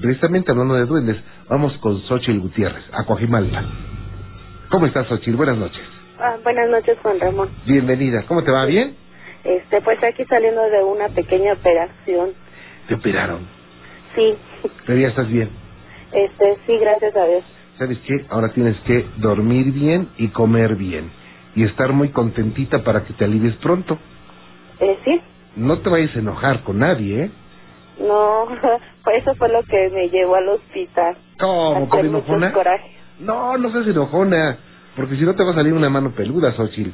precisamente hablando de duendes, vamos con Xochitl Gutiérrez, a Coajimalpa. ¿Cómo estás, Xochitl? Buenas noches. Ah, buenas noches, Juan Ramón. Bienvenida. ¿Cómo te va? ¿Bien? Este, pues aquí saliendo de una pequeña operación. ¿Te operaron? Sí. Pero ya estás bien. Este, sí, gracias a Dios. ¿Sabes qué? Ahora tienes que dormir bien y comer bien. Y estar muy contentita para que te alivies pronto. Eh, sí. No te vayas a enojar con nadie, ¿eh? No, pues eso fue lo que me llevó al hospital. ¿Cómo? ¿Con Hacer enojona? coraje. No, no seas enojona. Porque si no te va a salir una mano peluda, Xochitl.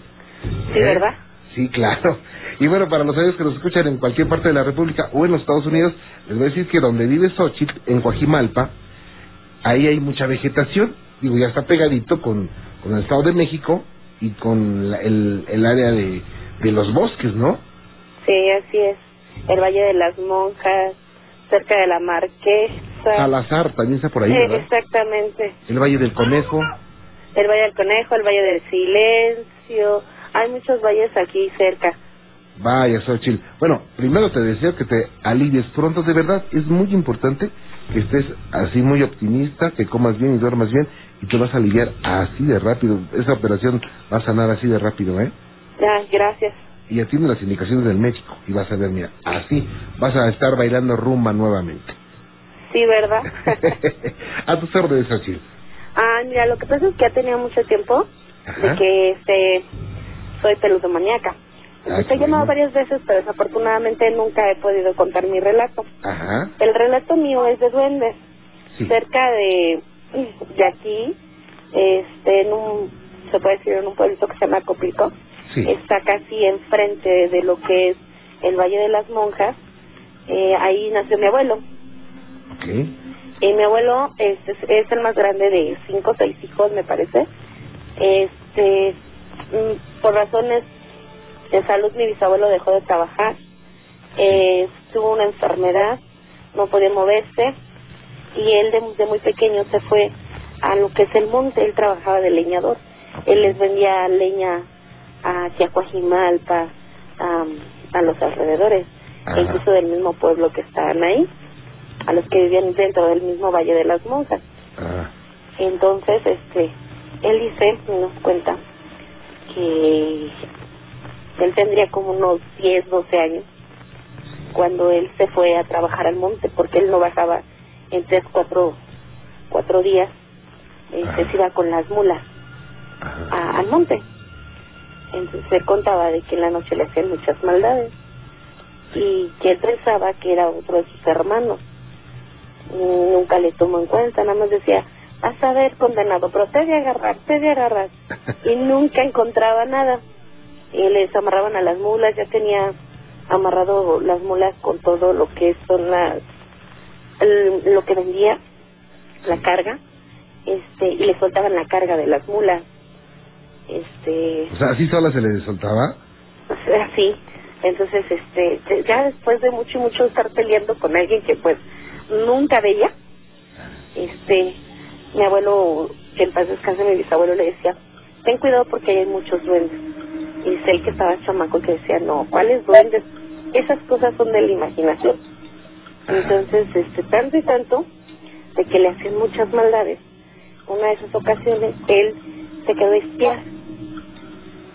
Sí, ¿Eh? ¿verdad? Sí, claro. Y bueno, para los amigos que nos escuchan en cualquier parte de la República o en los Estados Unidos, les voy a decir que donde vive Xochitl, en Coajimalpa, ahí hay mucha vegetación. Digo, ya está pegadito con, con el Estado de México y con la- el, el área de, de los bosques, ¿no? Sí, así es. El Valle de las Monjas, cerca de la Marquesa. Salazar también está por ahí, ¿verdad? exactamente. El Valle del Conejo. El Valle del Conejo, el Valle del Silencio. Hay muchos valles aquí cerca. Vaya, Xochitl. Bueno, primero te deseo que te alivies pronto, de verdad. Es muy importante que estés así muy optimista, que comas bien y duermas bien y te vas a aliviar así de rápido. Esa operación va a sanar así de rápido, ¿eh? Ya, gracias. Y atiende las indicaciones del médico y vas a ver, mira, así vas a estar bailando rumba nuevamente. Sí, ¿verdad? a tus órdenes, Xochitl. ah, mira, lo que pasa es que ya tenía mucho tiempo Ajá. de que este soy peludomaníaca. Ah, Te he qué llamado bueno. varias veces, pero desafortunadamente nunca he podido contar mi relato. Ajá. El relato mío es de duendes. Sí. Cerca de, de aquí, este, en un, se puede decir, en un pueblito que se llama Coplico. Sí. Está casi enfrente de lo que es el Valle de las Monjas. Eh, ahí nació mi abuelo. Ok. Y mi abuelo es, es el más grande de cinco o seis hijos, me parece. Este, mm, por razones de salud, mi bisabuelo dejó de trabajar. Eh, tuvo una enfermedad, no podía moverse. Y él de, de muy pequeño se fue a lo que es el monte. Él trabajaba de leñador. Él les vendía leña a Coajimalpa, a, a los alrededores, Ajá. e incluso del mismo pueblo que estaban ahí a los que vivían dentro del mismo Valle de las Monjas. Entonces, este, él dice, nos cuenta, que él tendría como unos 10, 12 años cuando él se fue a trabajar al monte, porque él no bajaba en tres, cuatro, cuatro días, este, se iba con las mulas a- al monte. Entonces él contaba de que en la noche le hacían muchas maldades y que él pensaba que era otro de sus hermanos. Nunca le tomó en cuenta, nada más decía, vas a ver condenado, pero te de agarrar, te de agarrar. Y nunca encontraba nada. Y les amarraban a las mulas, ya tenía amarrado las mulas con todo lo que son las, el- lo que vendía, la carga, este, y le soltaban la carga de las mulas. Este, O sea, ¿así sola se le soltaba? así. Entonces este ya después de mucho y mucho estar peleando con alguien que pues nunca veía este mi abuelo que en paz descanse mi bisabuelo le decía ten cuidado porque hay muchos duendes y dice él que estaba chamaco que decía no cuáles duendes esas cosas son de la imaginación. Entonces este tanto y tanto de que le hacían muchas maldades una de esas ocasiones él se quedó a espiar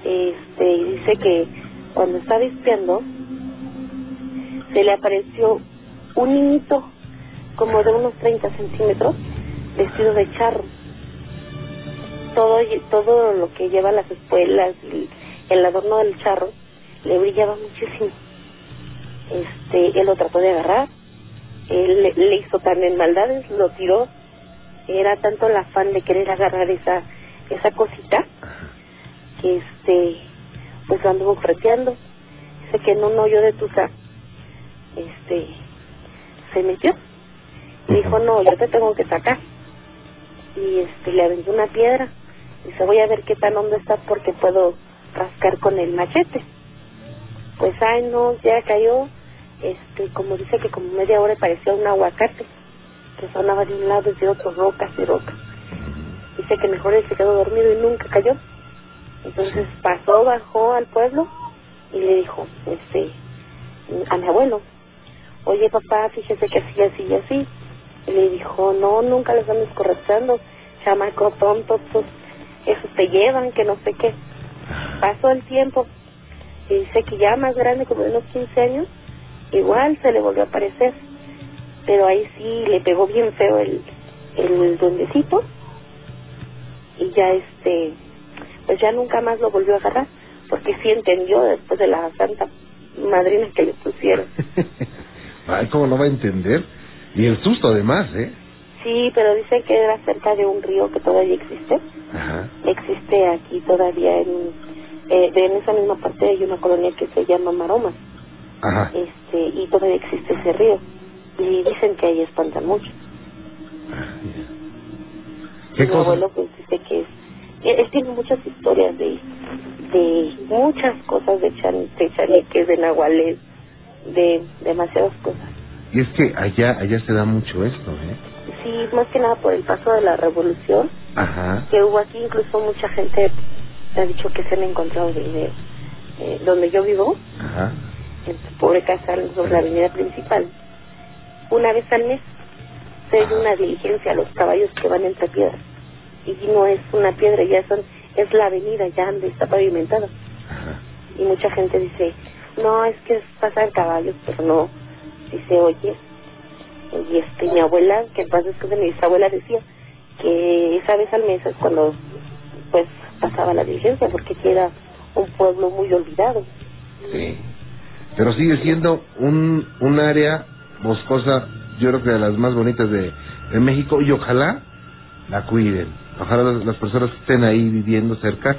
este y dice que cuando estaba espiando se le apareció un niñito como de unos 30 centímetros vestido de charro. Todo todo lo que lleva las espuelas y el adorno del charro le brillaba muchísimo. Este él lo trató de agarrar él le, le hizo también maldades lo tiró. Era tanto el afán de querer agarrar esa esa cosita que este pues lo anduvo freteando dice que en un hoyo de tusa este se metió. Y dijo no yo te tengo que sacar y este le aventó una piedra. Dice voy a ver qué tan hondo está porque puedo rascar con el machete pues ay no ya cayó. Este como dice que como media hora parecía un aguacate que sonaba de un lado y de otro rocas y rocas. Dice que mejor él se quedó dormido y nunca cayó entonces pasó bajó al pueblo y le dijo este a mi abuelo oye papá fíjese que así así y así Y le dijo, no, nunca los andes correteando, chamaco tonto, pues esos te llevan, que no sé qué. Pasó el tiempo y dice que ya más grande, como de unos 15 años, igual se le volvió a aparecer. Pero ahí sí le pegó bien feo el, el duendecito y ya este, pues ya nunca más lo volvió a agarrar, porque sí entendió después de la santa madrina que le pusieron. Ay, ¿cómo no va a entender? Y el susto además, ¿eh? Sí, pero dice que era cerca de un río que todavía existe. Ajá. Existe aquí todavía en, eh, en esa misma parte hay una colonia que se llama Maroma. Ajá. Este, y todavía existe ese río. Y dicen que ahí espantan mucho. ¿Qué Mi cosa? abuelo pues dice que es, él, él tiene muchas historias de, de muchas cosas de, chan, de chaneques, de nahuales, de demasiadas cosas. Y es que allá, allá se da mucho esto, ¿eh? Sí, más que nada por el paso de la revolución Ajá. que hubo aquí, incluso mucha gente ha dicho que se han encontrado dinero. Eh, donde yo vivo, Ajá. en su pobre casa, sobre la avenida principal, una vez al mes se una diligencia a los caballos que van entre piedras. Y no es una piedra, ya son, es la avenida, ya donde está pavimentada. Ajá. Y mucha gente dice, no, es que es pasar caballos, pero no. Dice, oye, y este, mi abuela, que en paz descanse, mi bisabuela decía que esa vez al mes es cuando, pues, pasaba la diligencia, porque era un pueblo muy olvidado. Sí. Pero sigue siendo un, un área boscosa, yo creo que de las más bonitas de, de México, y ojalá la cuiden. Ojalá las, las personas que estén ahí viviendo cerca,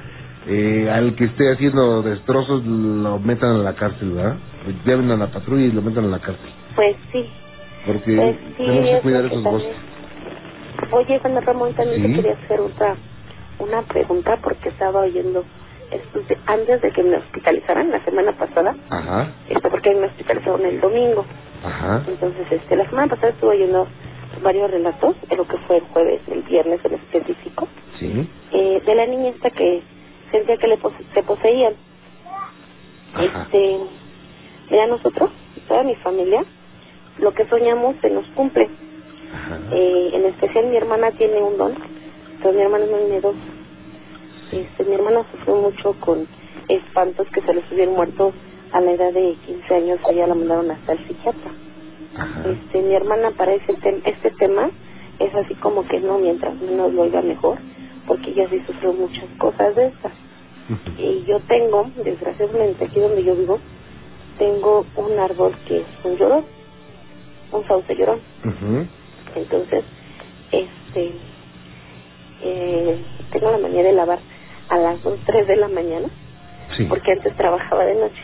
eh, al que esté haciendo destrozos, lo metan a la cárcel, ¿verdad? Lleven a la patrulla y lo metan a la cárcel. Pues sí, Porque pues sí, tenemos que cuidar esos también- bosques. Oye, Juan Ramón, también Sí. te quería hacer otra, una pregunta, porque estaba oyendo, antes de que me hospitalizaran la semana pasada, Ajá, este, porque me hospitalizaron el domingo, ajá, Entonces, este, la semana pasada estuve oyendo varios relatos, de lo que fue el jueves, el viernes en específico, sí, eh, de la niña esta que sentía que le pose- se poseían. Ajá. Este, mira, nosotros, toda mi familia, lo que soñamos se nos cumple. ajá, Eh, en especial mi hermana tiene un don, pero mi hermana es muy miedosa. Este, mi hermana sufrió mucho con espantos que se le subieron muertos a la edad de 15 años, allá la mandaron hasta el psiquiatra. Ajá, Este, mi hermana para ese tem- este tema es así como que no, mientras menos lo oiga mejor, porque ella sí sufrió muchas cosas de estas. Y yo tengo, desgraciadamente, aquí donde yo vivo, tengo un árbol que es un llorón, un sauce llorón. Entonces, este, eh, tengo la manía de lavar a las 2, 3 de la mañana, sí, porque antes trabajaba de noche.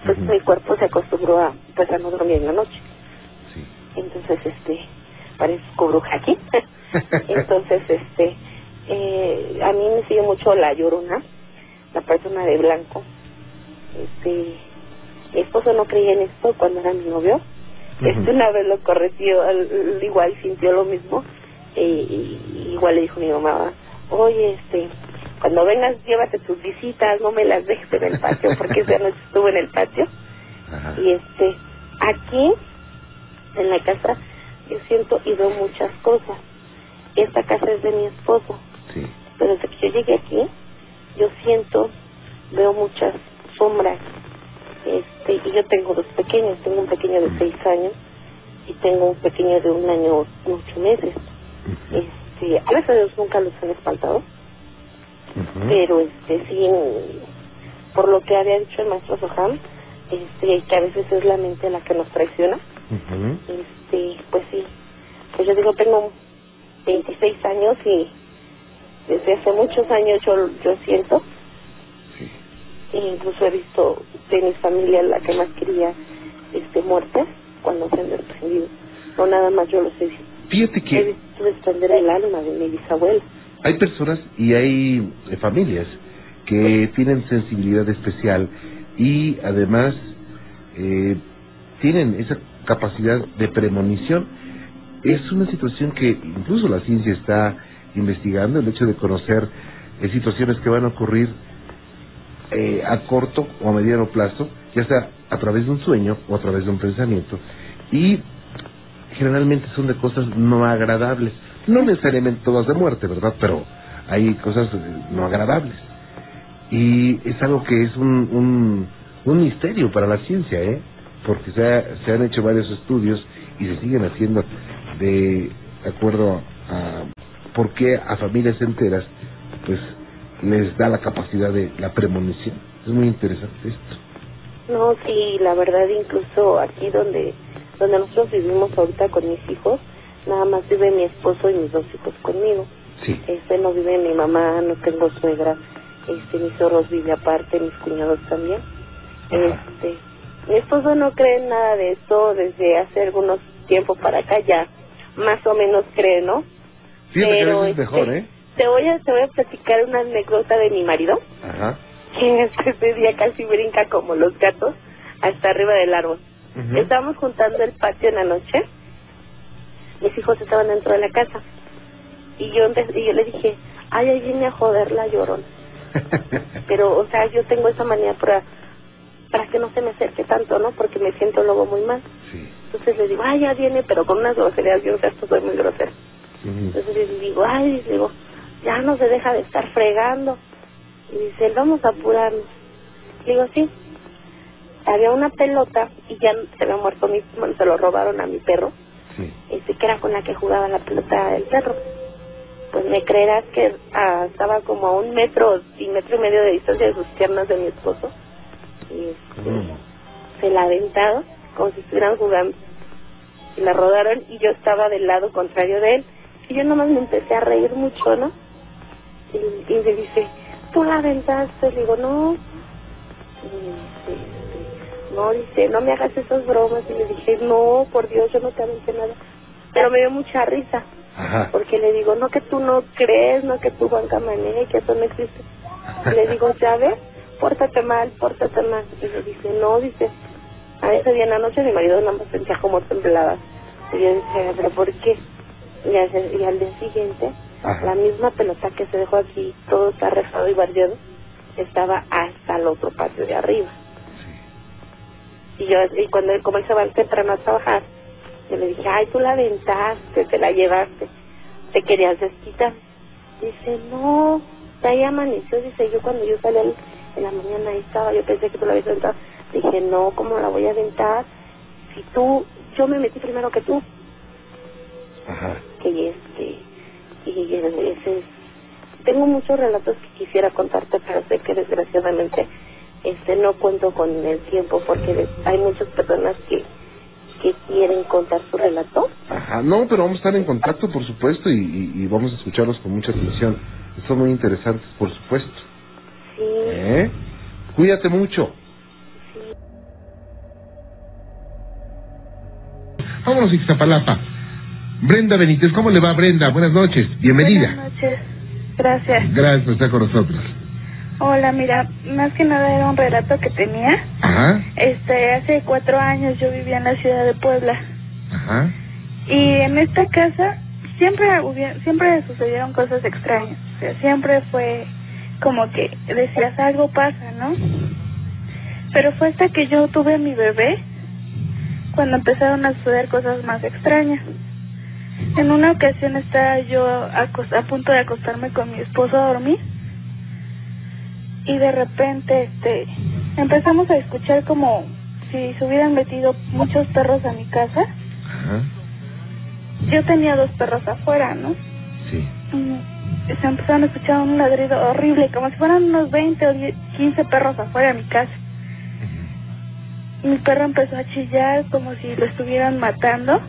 Entonces mi cuerpo se acostumbró a, pues, a no dormir en la noche. Entonces, este, parezco bruja aquí. Entonces, este, eh, a mí me sigue mucho la llorona, la persona de blanco. Este, mi esposo no creía en esto cuando era mi novio. Este, una vez lo corrigió, al- igual sintió lo mismo. eh, y igual le dijo mi mamá, oye, este, cuando vengas llévate tus visitas, no me las dejes en el patio, porque esa noche estuve en el patio. Y este, aquí, en la casa, yo siento y veo muchas cosas. Esta casa es de mi esposo, Sí. pero desde que yo llegué aquí, yo siento, veo muchas sombras. Este, y yo tengo dos pequeños, tengo un pequeño de seis años y tengo un pequeño de un año y ocho meses. Este, a Dios nunca los han espantado, pero este sí por lo que había dicho el maestro Soham este que a veces es la mente la que nos traiciona Este pues sí. Pues yo digo tengo 26 años y desde hace muchos años yo yo siento. Sí. e incluso he visto de mi familia la que más quería este muertes cuando se han desprendido. No nada más yo he visto Fíjate he que visto desprender el alma de mi bisabuela hay personas y hay eh, familias que tienen sensibilidad especial y además eh, tienen esa capacidad de premonición. Es una situación que incluso la ciencia está investigando, el hecho de conocer eh, situaciones que van a ocurrir eh, a corto o a mediano plazo, ya sea a través de un sueño o a través de un pensamiento. Y generalmente son de cosas no agradables. No necesariamente todas de muerte, ¿verdad? Pero hay cosas eh, no agradables. Y es algo que es un, un, un misterio para la ciencia, ¿eh? Porque se, ha- se han hecho varios estudios y se siguen haciendo de acuerdo a por qué a familias enteras pues les da la capacidad de la premonición. Es muy interesante esto. No, sí, la verdad, incluso aquí donde donde nosotros vivimos ahorita con mis hijos, nada más vive mi esposo y mis dos hijos conmigo. Sí. Este no vive mi mamá, no tengo suegra, este mis zorros vive aparte, mis cuñados también. Ajá. Este, mi esposo no cree en nada de esto desde hace algunos tiempo para acá ya, más o menos cree, ¿no? A Pero, veces es mejor, este, ¿eh? Te voy a te voy a platicar una anécdota de mi marido, Ajá. que este día casi brinca como los gatos hasta arriba del árbol. Estábamos juntando el patio en la noche. Mis hijos estaban dentro de la casa. Y yo, y yo le dije, ay, ahí viene a joder la llorona. Pero, o sea, yo tengo esa manía para, para que no se me acerque tanto, ¿no? Porque me siento luego muy mal. sí. Entonces le digo, ay, ya viene, pero con unas groserías, yo esto soy muy grosera. Ujú. Entonces le digo, ay, le digo, ya no se deja de estar fregando. Y dice, vamos a apurarnos. Le digo, sí. Había una pelota y ya se había muerto mi, bueno, se lo robaron a mi perro, Sí. este, que era con la que jugaba la pelota el perro. Pues me creerás que ah, estaba como a un metro y metro y medio de distancia de sus piernas de mi esposo. Y este, Mm. se la aventaron como si estuvieran jugando. Y la rodaron y yo estaba del lado contrario de él. Y yo nomás me empecé a reír mucho, ¿no? Y, y me dice, ¿tú la aventaste? Le digo, no. Y dice, este, no, dice, no me hagas esas bromas. Y le dije, no, por Dios, yo no te aventé nada. Pero me dio mucha risa. Ajá. Porque le digo, no que tú no crees, no que tú banca manera, que eso no existe. Le digo, ya ves, pórtate mal, pórtate mal. Y le dice, no, dice, a ese día en la noche mi marido nada más sentía como temblaba. Y yo decía, pero ¿por qué? Y al, y al día siguiente, Ajá. la misma pelota que se dejó aquí, todo está rezado y bardeado, estaba hasta el otro patio de arriba. Y yo, y cuando él, como él se va temprano a trabajar, yo le dije, ay, tú la aventaste, te la llevaste, te querías desquitar. Dice, no, ya ahí amaneció, dice, yo cuando yo salí al- en la mañana ahí estaba, yo pensé que tú la habías aventado. Dije, no, ¿cómo la voy a aventar? Si tú, yo me metí primero que tú. Ajá. Que este, y ese es, tengo muchos relatos que quisiera contarte, pero sé que desgraciadamente este no cuento con el tiempo porque hay muchas personas que que quieren contar su relato. Ajá. No, pero vamos a estar en contacto, por supuesto, y, y- y vamos a escucharlos con mucha atención. Son muy interesantes, por supuesto. Sí, ¿Eh? Cuídate mucho. Vámonos, Ixtapalapa. Brenda Benítez, ¿cómo le va, Brenda? Buenas noches, bienvenida. Buenas noches. Gracias. Gracias por estar con nosotros. Hola, mira, más que nada era un relato que tenía. Ajá, Este, hace cuatro años yo vivía en la ciudad de Puebla. ajá, Y en esta casa siempre siempre sucedieron cosas extrañas. O sea, siempre fue como que decías algo pasa, ¿no? Pero fue hasta que yo tuve a mi bebé cuando empezaron a suceder cosas más extrañas. En una ocasión estaba yo a punto de acostarme con mi esposo a dormir y de repente este empezamos a escuchar como si se hubieran metido muchos perros a mi casa. ajá, Yo tenía dos perros afuera, ¿no? sí. Se empezaron a escuchar un ladrido horrible, como si fueran unos 20 o 10, 15 perros afuera de mi casa. Mi perro empezó a chillar como si lo estuvieran matando.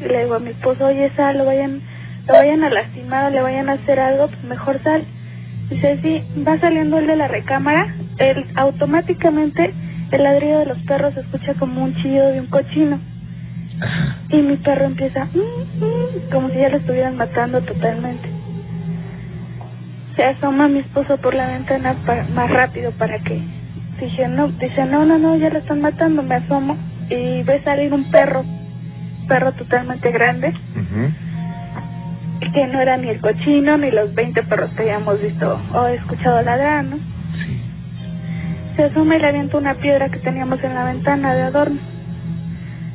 Y le digo a mi esposo, oye, sal, lo vayan, lo vayan a lastimar le vayan a hacer algo, pues mejor sal. Dice, sí, va saliendo el de la recámara, él automáticamente el ladrido de los perros se escucha como un chillido de un cochino. Y mi perro empieza, "Mm, mm", como si ya lo estuvieran matando totalmente. Se asoma mi esposo por la ventana más rápido para que dije no, dice no, no, no, ya lo están matando, me asomo y ve salir un perro, perro totalmente grande, que no era ni el cochino ni los 20 perros que habíamos visto o escuchado ladrar, ¿no? Sí. Se asoma y le avienta una piedra que teníamos en la ventana de adorno.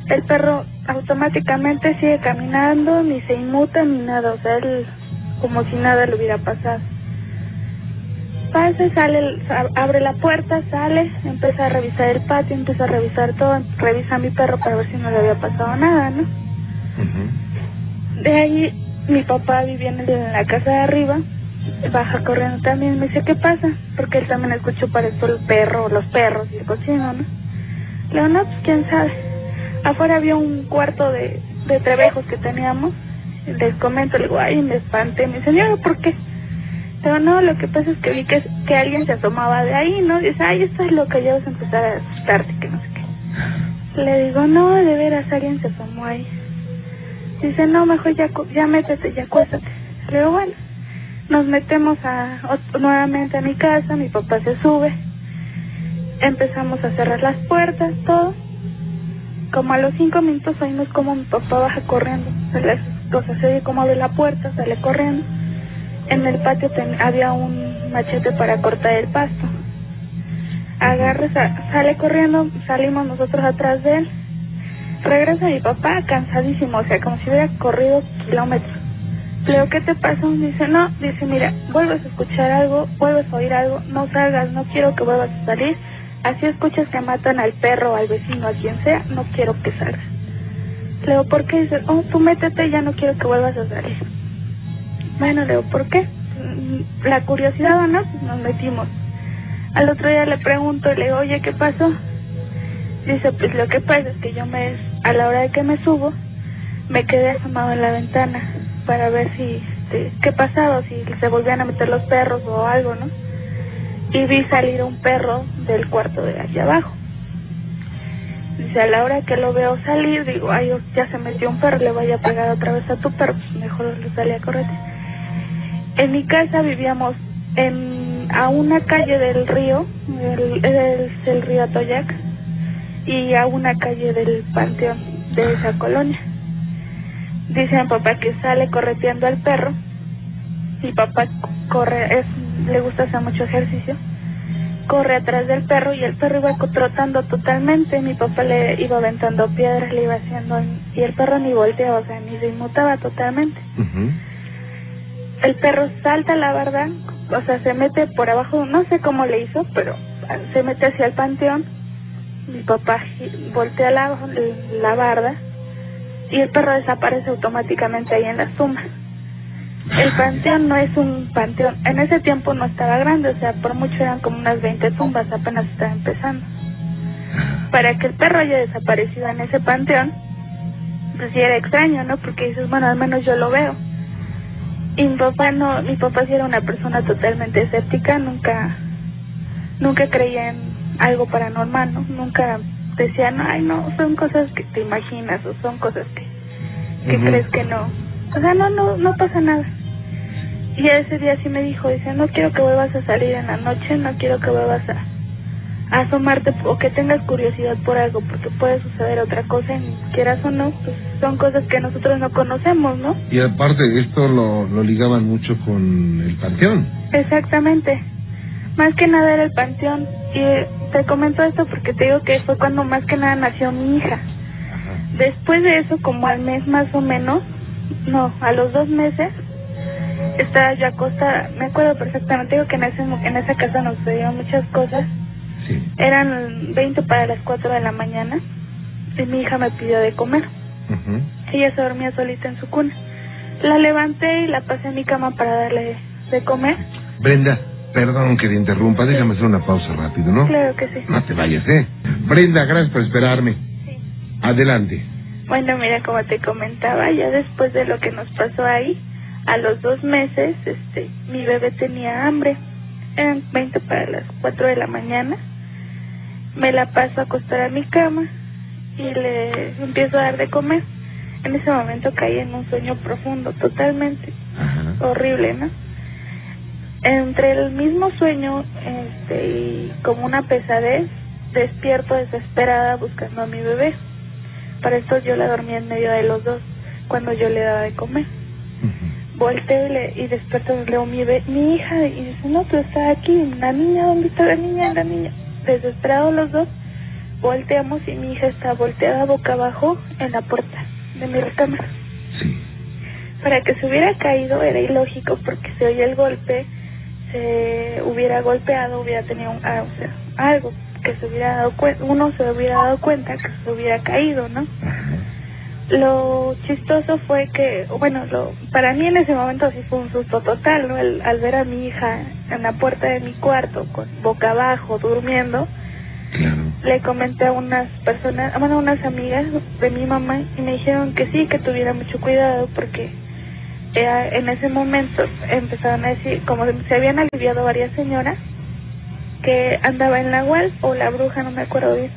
El perro automáticamente sigue caminando, ni se inmuta ni nada, o sea, él como si nada le hubiera pasado. Pasa, sale, abre la puerta, sale, empieza a revisar el patio, empieza a revisar todo, revisa a mi perro para ver si no le había pasado nada, ¿no? De ahí mi papá vivía en, la casa de arriba, baja corriendo también, me dice, ¿qué pasa? Porque él también escuchó para esto el perro, los perros y el cochino, ¿no? Le digo, no, pues quién sabe. Afuera había un cuarto de, de trebejos que teníamos, les comento, le digo, ay, me espanté, me dice, "No, ¿por qué? Digo, no, lo que pasa es que vi que, que alguien se asomaba de ahí, ¿no? Dice, ay, esto es lo que ya vas a empezar a asustarte, que no sé qué. Le digo, no, de veras, alguien se asomó ahí. Dice, no, mejor ya, ya métete, ya acuéstate. Le digo, bueno, nos metemos a, nuevamente a mi casa, mi papá se sube, empezamos a cerrar las puertas, todo. Como a los cinco minutos oímos como mi papá baja corriendo, se le, o sea, se oye como abre la puerta, sale corriendo. En el patio ten- había un machete para cortar el pasto. Agarra, sa- sale corriendo, salimos nosotros atrás de él. Regresa mi papá cansadísimo, o sea, como si hubiera corrido kilómetros. Le digo, ¿qué te pasó? Dice, no, dice, mira, vuelves a escuchar algo, vuelves a oír algo, no salgas, no quiero que vuelvas a salir. Así escuchas que matan al perro, al vecino, a quien sea, no quiero que salgas. Le digo, ¿por qué? Dice, oh, tú métete, ya no quiero que vuelvas a salir. Bueno, digo, ¿por qué? La curiosidad, ¿o no? Nos metimos. Al otro día le pregunto le digo, oye, ¿qué pasó? Dice, pues lo que pasa es que yo me, a la hora de que me subo, me quedé asomado en la ventana para ver si, este, qué pasaba, si se volvían a meter los perros o algo, ¿no? Y vi salir un perro del cuarto de allá abajo. Dice, a la hora que lo veo salir, digo, ay, ya se metió un perro, le vaya a pegar otra vez a tu perro, pues mejor le salí a correr. En mi casa vivíamos en, a una calle del río, el, es el río Atoyac, y a una calle del panteón de esa colonia. Dice mi papá que sale correteando al perro. Mi papá corre, es, le gusta hacer mucho ejercicio. Corre atrás del perro y el perro iba trotando totalmente. Mi papá le iba aventando piedras, le iba haciendo. Y el perro ni volteaba, o sea, ni se inmutaba totalmente. El perro salta la barda, o sea, se mete por abajo, no sé cómo le hizo, pero se mete hacia el panteón. Mi papá voltea la, la barda y el perro desaparece automáticamente ahí en la suma. El panteón no es un panteón, en ese tiempo no estaba grande, o sea, por mucho eran como unas 20 tumbas, apenas estaba empezando. Para que el perro haya desaparecido en ese panteón, pues sí era extraño, ¿no? Porque dices, bueno, al menos yo lo veo. Y mi papá no, mi papá sí era una persona totalmente escéptica, nunca, nunca creía en algo paranormal, ¿no? Nunca decía, no, ay no, son cosas que te imaginas o son cosas que, que crees que no. O sea, no, no, no pasa nada. Y ese día sí me dijo, dice, no quiero que vuelvas a salir en la noche, no quiero que vuelvas a asomarte o que tengas curiosidad por algo, porque puede suceder otra cosa, y quieras o no, pues son cosas que nosotros no conocemos, ¿no? Y aparte, esto lo, lo ligaban mucho con el panteón. Exactamente. Más que nada era el panteón. Y eh, te comento esto porque te digo que fue cuando más que nada nació mi hija. Después de eso, como al mes más o menos, no, a los dos meses, estaba yo acostada. Me acuerdo perfectamente, digo que en, ese, en esa casa nos sucedieron muchas cosas. Sí. Eran 20 para las 4 de la mañana y mi hija me pidió de comer. Ella se dormía solita en su cuna. La levanté y la pasé en mi cama para darle de comer. Brenda, perdón que te interrumpa, déjame hacer una pausa rápido, ¿no? Claro que sí. No te vayas, ¿eh? Brenda, gracias por esperarme. sí. Adelante. Bueno, mira, como te comentaba, ya después de lo que nos pasó ahí, a los dos meses, este, mi bebé tenía hambre. Eran 20 para las 4 de la mañana. Me la paso a acostar a mi cama y le empiezo a dar de comer. En ese momento caí en un sueño profundo, totalmente Ajá. horrible, ¿no? Entre el mismo sueño este, y como una pesadez, despierto desesperada buscando a mi bebé. Para esto yo la dormía en medio de los dos cuando yo le daba de comer. Ujú. Volteo y, le, y despierto y leo mi, mi hija y dice, no, tú estás aquí, la niña, ¿dónde está la niña? La niña. Desesperados los dos, volteamos y mi hija está volteada boca abajo en la puerta de mi recámara. Sí. Para que se hubiera caído era ilógico porque se oía el golpe, se hubiera golpeado, hubiera tenido un, ah, o sea, algo que se hubiera dado cuenta, uno se hubiera dado cuenta que se hubiera caído, ¿no? Lo chistoso fue que, bueno, lo, para mí en ese momento sí fue un susto total, ¿no? El- al ver a mi hija en la puerta de mi cuarto, con boca abajo, durmiendo, Claro. le comenté a unas personas, bueno, a unas amigas de mi mamá y me dijeron que sí, que tuviera mucho cuidado porque eh, en ese momento empezaron a decir, como se habían aliviado varias señoras, que andaba en la UAL o la bruja, no me acuerdo bien.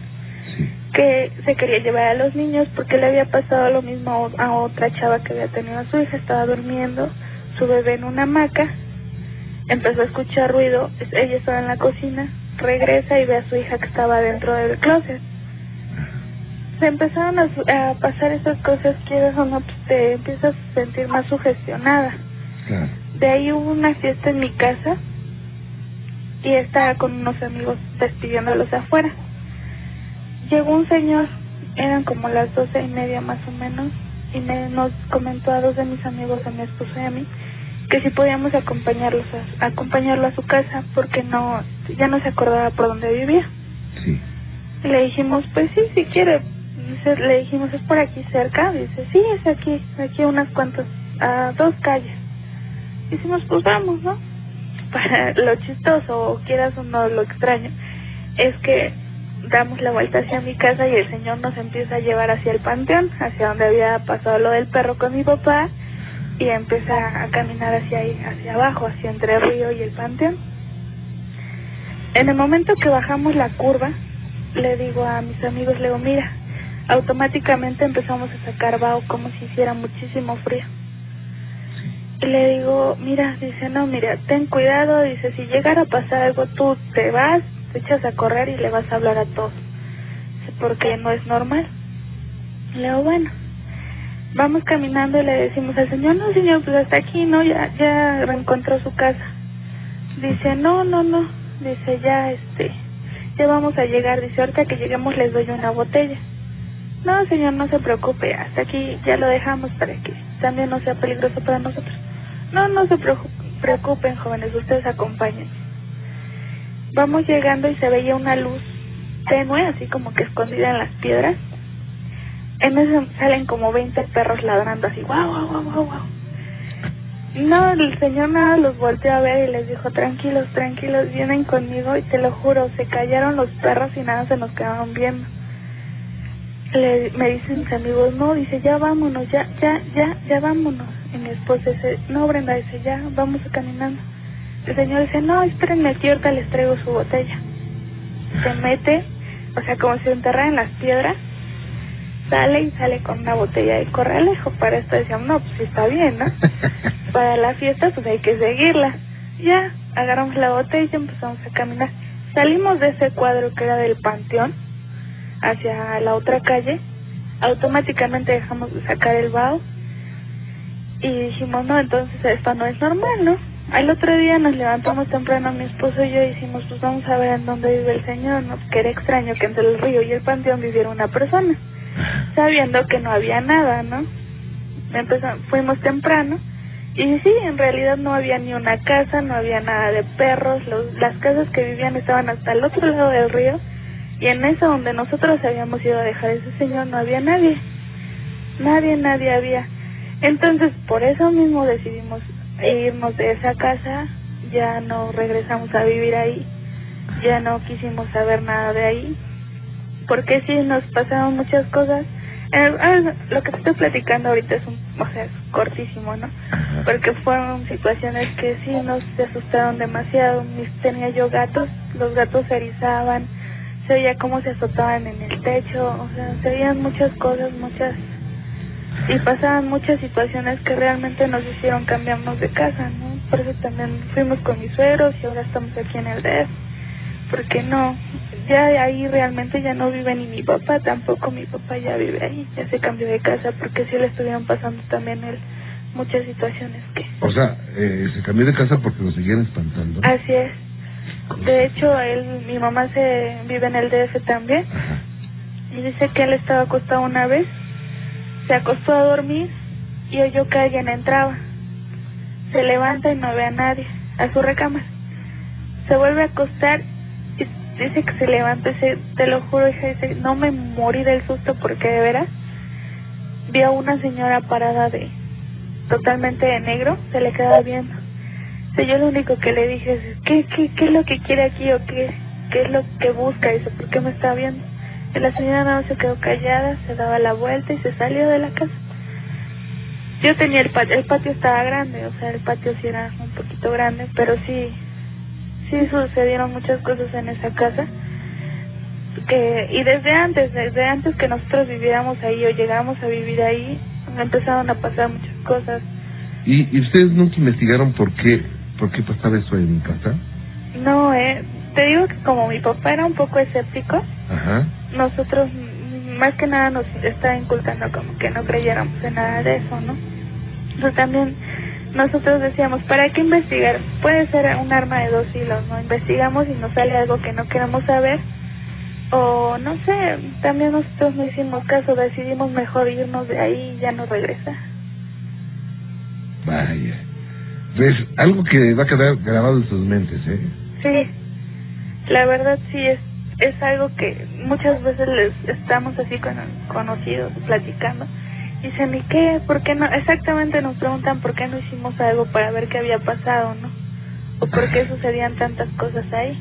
Que se quería llevar a los niños porque le había pasado lo mismo a otra chava que había tenido a su hija, estaba durmiendo, su bebé en una hamaca, empezó a escuchar ruido, ella estaba en la cocina, regresa y ve a su hija que estaba dentro del closet. Se empezaron a, a pasar esas cosas, quieres o no, pues te empiezas a sentir más sugestionada. Claro. De ahí hubo una fiesta en mi casa y estaba con unos amigos despidiéndolos afuera. Llegó un señor, eran como las doce y media más o menos, y me, nos comentó a dos de mis amigos, a mi esposo y a mí, que si podíamos acompañarlos a, acompañarlo a su casa porque no ya no se acordaba por dónde vivía. Sí. Y le dijimos, pues sí, si quiere. Le dijimos, es por aquí cerca. Dice, sí, es aquí, aquí unas cuantas, a dos calles. Dijimos, pues vamos, ¿no? Para lo chistoso, o quieras o no, lo extraño, es que damos la vuelta hacia mi casa y el señor nos empieza a llevar hacia el panteón, hacia donde había pasado lo del perro con mi papá, y empieza a caminar hacia ahí, hacia abajo, hacia entre el río y el panteón. En el momento que bajamos la curva, le digo a mis amigos, le digo, mira, automáticamente empezamos a sacar vaho como si hiciera muchísimo frío. Y le digo, mira, dice, no, mira, ten cuidado, dice, si llegara a pasar algo, tú te vas, te echas a correr y le vas a hablar a todos. Porque no es normal. Le digo, bueno, vamos caminando y le decimos al señor, no, señor, pues hasta aquí, ¿no? Ya, ya reencontró su casa. Dice, no, no, no, dice, ya, este, ya vamos a llegar, dice, ahorita que lleguemos les doy una botella. No, señor, no se preocupe, hasta aquí ya lo dejamos para que también no sea peligroso para nosotros. No, no se preocu- preocupen, jóvenes, ustedes acompañen. Vamos llegando y se veía una luz tenue, así como que escondida en las piedras. En eso salen como 20 perros ladrando así, guau, guau, guau, guau, guau. No, el señor nada los volteó a ver y les dijo, tranquilos, tranquilos, vienen conmigo y te lo juro, se callaron los perros y nada se nos quedaron viendo. Le, me dicen mis amigos, no, dice, ya vámonos, ya, ya, ya, ya vámonos. Y mi esposa dice, no, Brenda, dice, ya, vamos caminando. El señor dice, no, espérenme aquí, ahorita les traigo su botella. Se mete, o sea, como si se enterrara en las piedras, sale y sale con una botella de corralejo. Para esto decíamos, no, pues está bien, ¿no? Para la fiesta, pues hay que seguirla. Ya, agarramos la botella y empezamos a caminar. Salimos de ese cuadro que era del panteón hacia la otra calle. Automáticamente dejamos de sacar el vaho y dijimos, no, entonces esto no es normal, ¿no? Al otro día nos levantamos temprano, mi esposo y yo y dijimos, pues vamos a ver en dónde vive el señor, ¿no? Que era extraño que entre el río y el panteón viviera una persona, sabiendo que no había nada, ¿no? Empezamos, fuimos temprano y sí, en realidad no había ni una casa, no había nada de perros, los, las casas que vivían estaban hasta el otro lado del río y en eso donde nosotros habíamos ido a dejar a ese señor no había nadie, nadie, nadie había. Entonces por eso mismo decidimos irnos de esa casa, ya no regresamos a vivir ahí, ya no quisimos saber nada de ahí, porque sí nos pasaron muchas cosas. Eh, ah, lo que te estoy platicando ahorita es un, o sea, es cortísimo, ¿no? Porque fueron situaciones que sí nos asustaron demasiado. Mis, tenía yo gatos, los gatos se erizaban, se veía cómo se azotaban en el techo, o sea, se veían muchas cosas, muchas y pasaban muchas situaciones que realmente nos hicieron cambiarnos de casa, ¿no? Por eso también fuimos con mis suegros y ahora estamos aquí en el DF, porque no, ya ahí realmente ya no vive ni mi papá, tampoco mi papá ya vive ahí, ya se cambió de casa porque sí le estuvieron pasando también él muchas situaciones que... O sea, eh, se cambió de casa porque lo seguían espantando. Así es. De hecho, él, mi mamá se vive en el DF también Ajá. Y dice que él estaba acostado una vez, se acostó a dormir y oyó que alguien entraba. Se levanta y no ve a nadie, a su recámara. Se vuelve a acostar y dice que se levanta y te lo juro, hija, dice, no me morí del susto porque de veras vi a una señora parada de totalmente de negro, se le quedaba viendo. Yo lo único que le dije es, ¿qué, qué, qué es lo que quiere aquí o qué, qué es lo que busca? Dice, ¿por qué me está viendo? La señora nada más se quedó callada, se daba la vuelta y se salió de la casa. Yo tenía el patio, el patio estaba grande, o sea, el patio sí era un poquito grande, pero sí, sí sucedieron muchas cosas en esa casa. Que, y desde antes, desde antes que nosotros viviéramos ahí o llegáramos a vivir ahí, empezaron a pasar muchas cosas. ¿Y, y ustedes nunca investigaron por qué, por qué pasaba eso en casa? No, eh, te digo que como mi papá era un poco escéptico, Ajá. Nosotros más que nada nos está inculcando como que no creyéramos en nada de eso, ¿no? Entonces también nosotros decíamos, ¿para qué investigar? Puede ser un arma de dos hilos, ¿no? Investigamos y nos sale algo que no queremos saber. O no sé, también nosotros no hicimos caso, decidimos mejor irnos de ahí y ya no regresar. Vaya. Pues algo que va a quedar grabado en sus mentes, ¿eh? Sí, la verdad sí es, es algo que muchas veces les estamos así con conocidos, platicando. Y Dicen, ¿y qué? ¿Por qué no? Exactamente nos preguntan por qué no hicimos algo para ver qué había pasado, ¿no? O por qué sucedían tantas cosas ahí.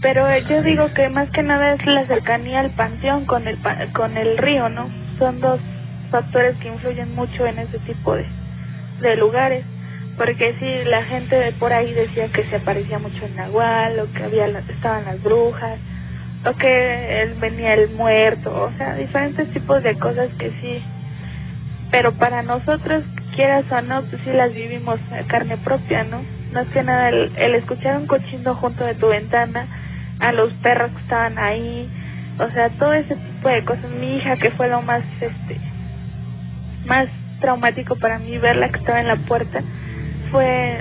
Pero eh, yo digo que más que nada es la cercanía al panteón con el, con el río, ¿no? Son dos factores que influyen mucho en ese tipo de, de lugares. Porque sí, la gente de por ahí decía que se aparecía mucho el nahual, o que había estaban las brujas, o que él venía el muerto, o sea, diferentes tipos de cosas que sí. Pero para nosotros, quieras o no, pues sí las vivimos a carne propia, ¿no? Más que nada el, el escuchar un cochino junto de tu ventana, a los perros que estaban ahí, o sea, todo ese tipo de cosas. Mi hija, que fue lo más, este, más traumático para mí, verla que estaba en la puerta, fue,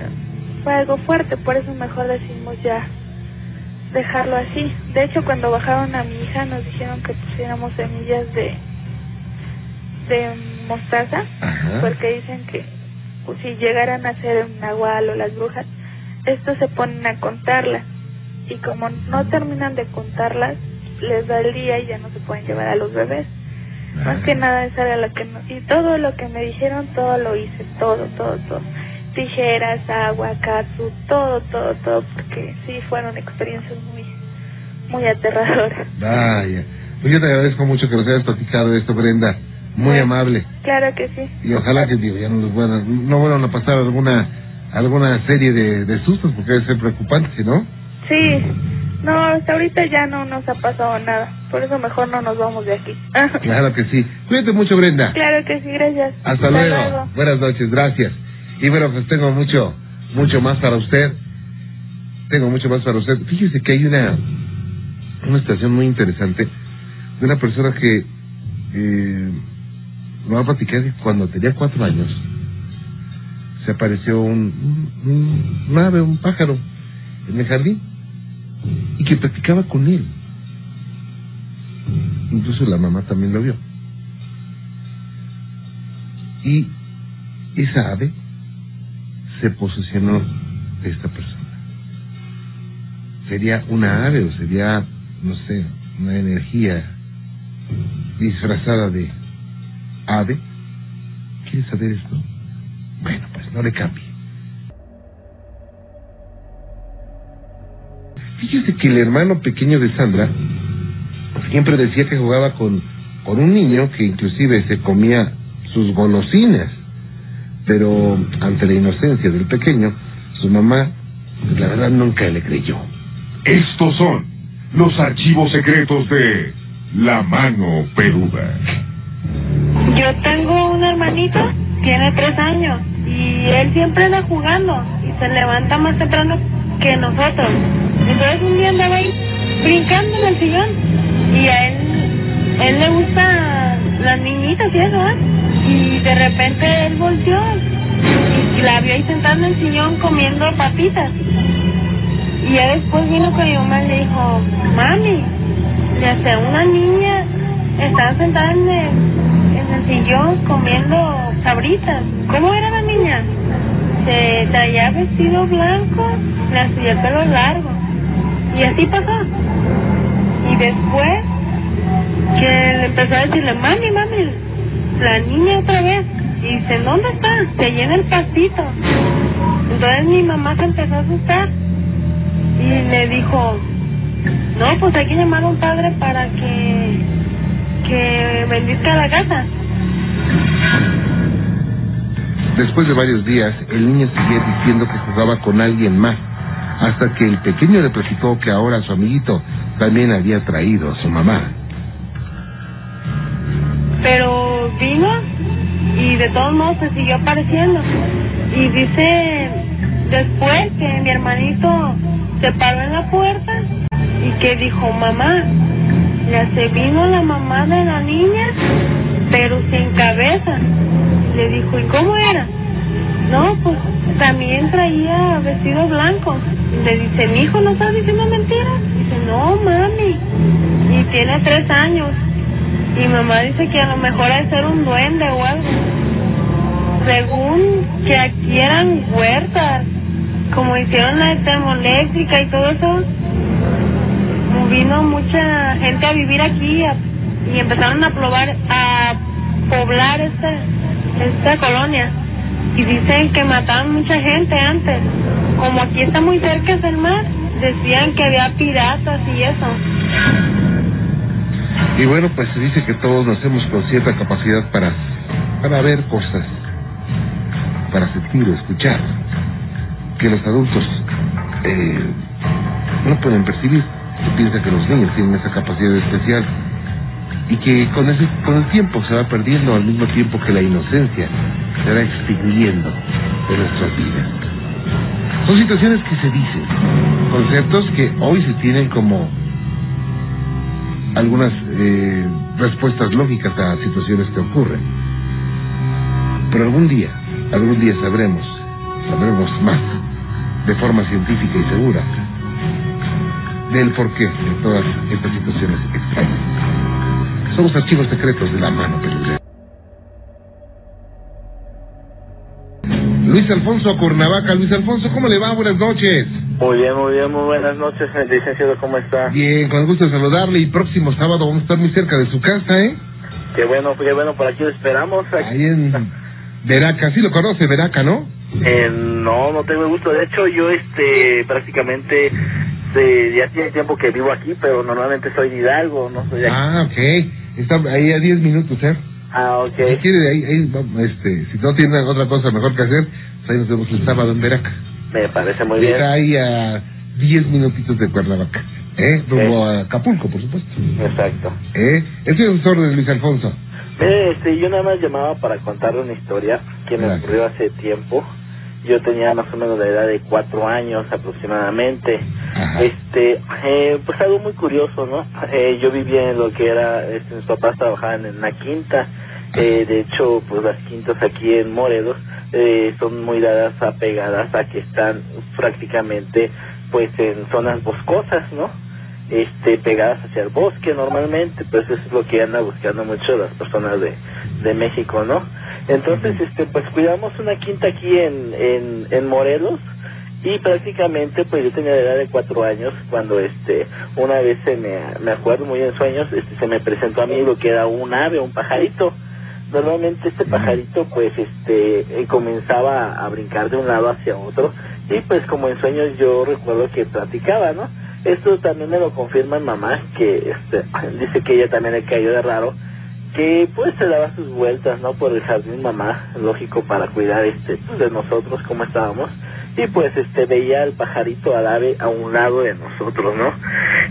fue algo fuerte, por eso mejor decimos ya dejarlo así. De hecho, cuando bajaron a mi hija nos dijeron que pusiéramos semillas de, de mostaza, Ajá. porque dicen que pues, si llegaran a ser un nahual o las brujas, estos se ponen a contarlas. Y como no terminan de contarlas, les da el día y ya no se pueden llevar a los bebés. Más que nada esa era lo que no, y todo lo que me dijeron, todo lo hice, todo, todo, todo. Tijeras, agua, katsu, todo, todo, todo, porque sí fueron experiencias muy, muy aterradoras. Vaya. Pues yo te agradezco mucho que nos hayas platicado esto, Brenda. Muy Bueno. amable. Claro que sí. Y ojalá que digo, ya no nos vuelvan, no vuelvan a pasar alguna alguna serie de, de sustos, porque debe ser preocupante, ¿no? Sí, no, hasta ahorita ya no nos ha pasado nada, por eso mejor no nos vamos de aquí. Claro que sí. Cuídate mucho, Brenda. claro que sí, gracias. Hasta, luego. Buenas noches, gracias. Y bueno, pues tengo mucho, mucho más para usted. Tengo mucho más para usted. Fíjese que hay una, una situación muy interesante de una persona que eh, me va a platicar cuando tenía cuatro años se apareció un- un ave, un pájaro en el jardín y que platicaba con él. Incluso la mamá también lo vio. Y esa ave se posesionó esta persona. Sería una ave o sería, no sé, una energía disfrazada de ave. ¿Quieres saber esto? Bueno, pues no le cambie. Fíjese que el hermano pequeño de Sandra siempre decía que jugaba con, con un niño que inclusive se comía sus golosinas. Pero ante la inocencia del pequeño, su mamá, la verdad, nunca le creyó. Estos son los archivos secretos de La Mano Peluda. Yo tengo un hermanito, tiene tres años, y él siempre anda jugando, y se levanta más temprano que nosotros. Entonces un día andaba ahí brincando en el sillón, y a él, él le gustan las niñitas y eso, ¿eh? Y de repente él volteó, y la vio ahí sentada en el sillón comiendo papitas. Y ya después vino con mi mamá y le dijo, mami, le hace una niña estaba sentada en el, en el sillón comiendo sabritas. ¿Cómo era la niña? Se traía vestido blanco, le hacía el pelo largo. Y así pasó. Y después que le empezó a decirle, mami, mami, la niña otra vez. Y dice, ¿dónde está? Se llena el pastito. Entonces mi mamá se empezó a asustar y le dijo, no, pues hay que llamar a un padre para que, que bendizca la casa. Después de varios días, el niño seguía diciendo que jugaba con alguien más, hasta que el pequeño le platicó que ahora su amiguito también había traído a su mamá. Pero vino y de todos modos se siguió apareciendo. Y dice después que mi hermanito se paró en la puerta y que dijo, mamá, ya se vino la mamá de la niña, pero sin cabeza. Le dijo, ¿y cómo era? No, pues también traía vestido blanco. Le dice, mi hijo no está diciendo mentiras. Dice, no, mami. Y tiene tres años. Y mamá dice que a lo mejor de ser un duende o algo. Según que aquí eran huertas, como hicieron la termoeléctrica y todo eso, vino mucha gente a vivir aquí y empezaron a poblar, a poblar esta, esta colonia. Y dicen que mataban mucha gente antes. Como aquí está muy cerca del mar, decían que había piratas y eso. Y bueno, pues se dice que todos nacemos con cierta capacidad para, para ver cosas, para sentir o escuchar, que los adultos eh, no pueden percibir. Se piensa que los niños tienen esa capacidad especial y que con, ese, con el tiempo se va perdiendo al mismo tiempo que la inocencia se va extinguiendo de nuestras vidas. Son situaciones que se dicen, conceptos que hoy se tienen como algunas eh, respuestas lógicas a situaciones que ocurren. Pero algún día, algún día sabremos, sabremos más, de forma científica y segura, del porqué de todas estas situaciones extrañas. Somos archivos secretos de la mano peluda. Luis Alfonso Cuernavaca. Luis Alfonso, ¿cómo le va? Buenas noches. Muy bien, muy bien, muy buenas noches, licenciado, ¿cómo está? Bien, con el gusto de saludarle y próximo sábado vamos a estar muy cerca de su casa, ¿eh? Qué bueno, qué bueno, por aquí lo esperamos. Ahí en Veraca, sí lo conoce, Veraca, ¿no? Eh, no, no tengo el gusto. De hecho, yo este prácticamente eh, ya tiene tiempo que vivo aquí, pero normalmente soy de Hidalgo, no soy de aquí. Ah, ok. Está ahí a 10 minutos, ¿eh? Ah, Si ok. quiere, ahí, ahí, vamos, este, si no tiene otra cosa mejor que hacer, pues ahí nos vemos el sábado en Veraca. Me parece muy bien. Está ahí a 10 minutitos de Cuernavaca, ¿eh? Rumbo a Acapulco, por supuesto. Exacto. ¿Eh? Este es un orden, Luis Alfonso. Este, yo nada más llamaba para contarle una historia que me Gracias. ocurrió hace tiempo. Yo tenía más o menos la edad de cuatro años aproximadamente. Ajá. Este, eh, pues algo muy curioso, ¿no? Eh, yo vivía en lo que era, este, mis papás trabajaban en una quinta. Eh, de hecho, pues las quintas aquí en Morelos eh, son muy dadas apegadas a que están prácticamente pues en zonas boscosas, ¿no? Este, pegadas hacia el bosque normalmente, pues eso es lo que anda buscando mucho las personas de, de México, ¿no? Entonces, este, pues cuidamos una quinta aquí en, en, en Morelos, y prácticamente pues yo tenía la edad de cuatro años cuando este una vez se me, me acuerdo muy en sueños este se me presentó a mí lo que era un ave un pajarito normalmente este pajarito pues este eh, comenzaba a brincar de un lado hacia otro y pues como en sueños yo recuerdo que platicaba no esto también me lo confirma mamá que este dice que ella también le cayó de raro que pues se daba sus vueltas no por el jardín mamá lógico para cuidar este pues, de nosotros como estábamos. Y pues este veía al pajarito al ave a un lado de nosotros no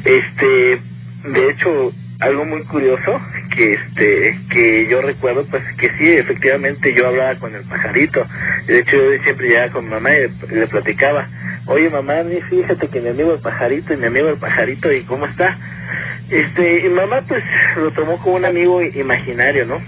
este de hecho algo muy curioso que este que yo recuerdo pues que sí efectivamente yo hablaba con el pajarito de hecho yo siempre llegaba con mi mamá y le, platicaba oye mamá fíjate que mi amigo el pajarito y mi amigo el pajarito y cómo está este y mamá pues lo tomó como un amigo imaginario no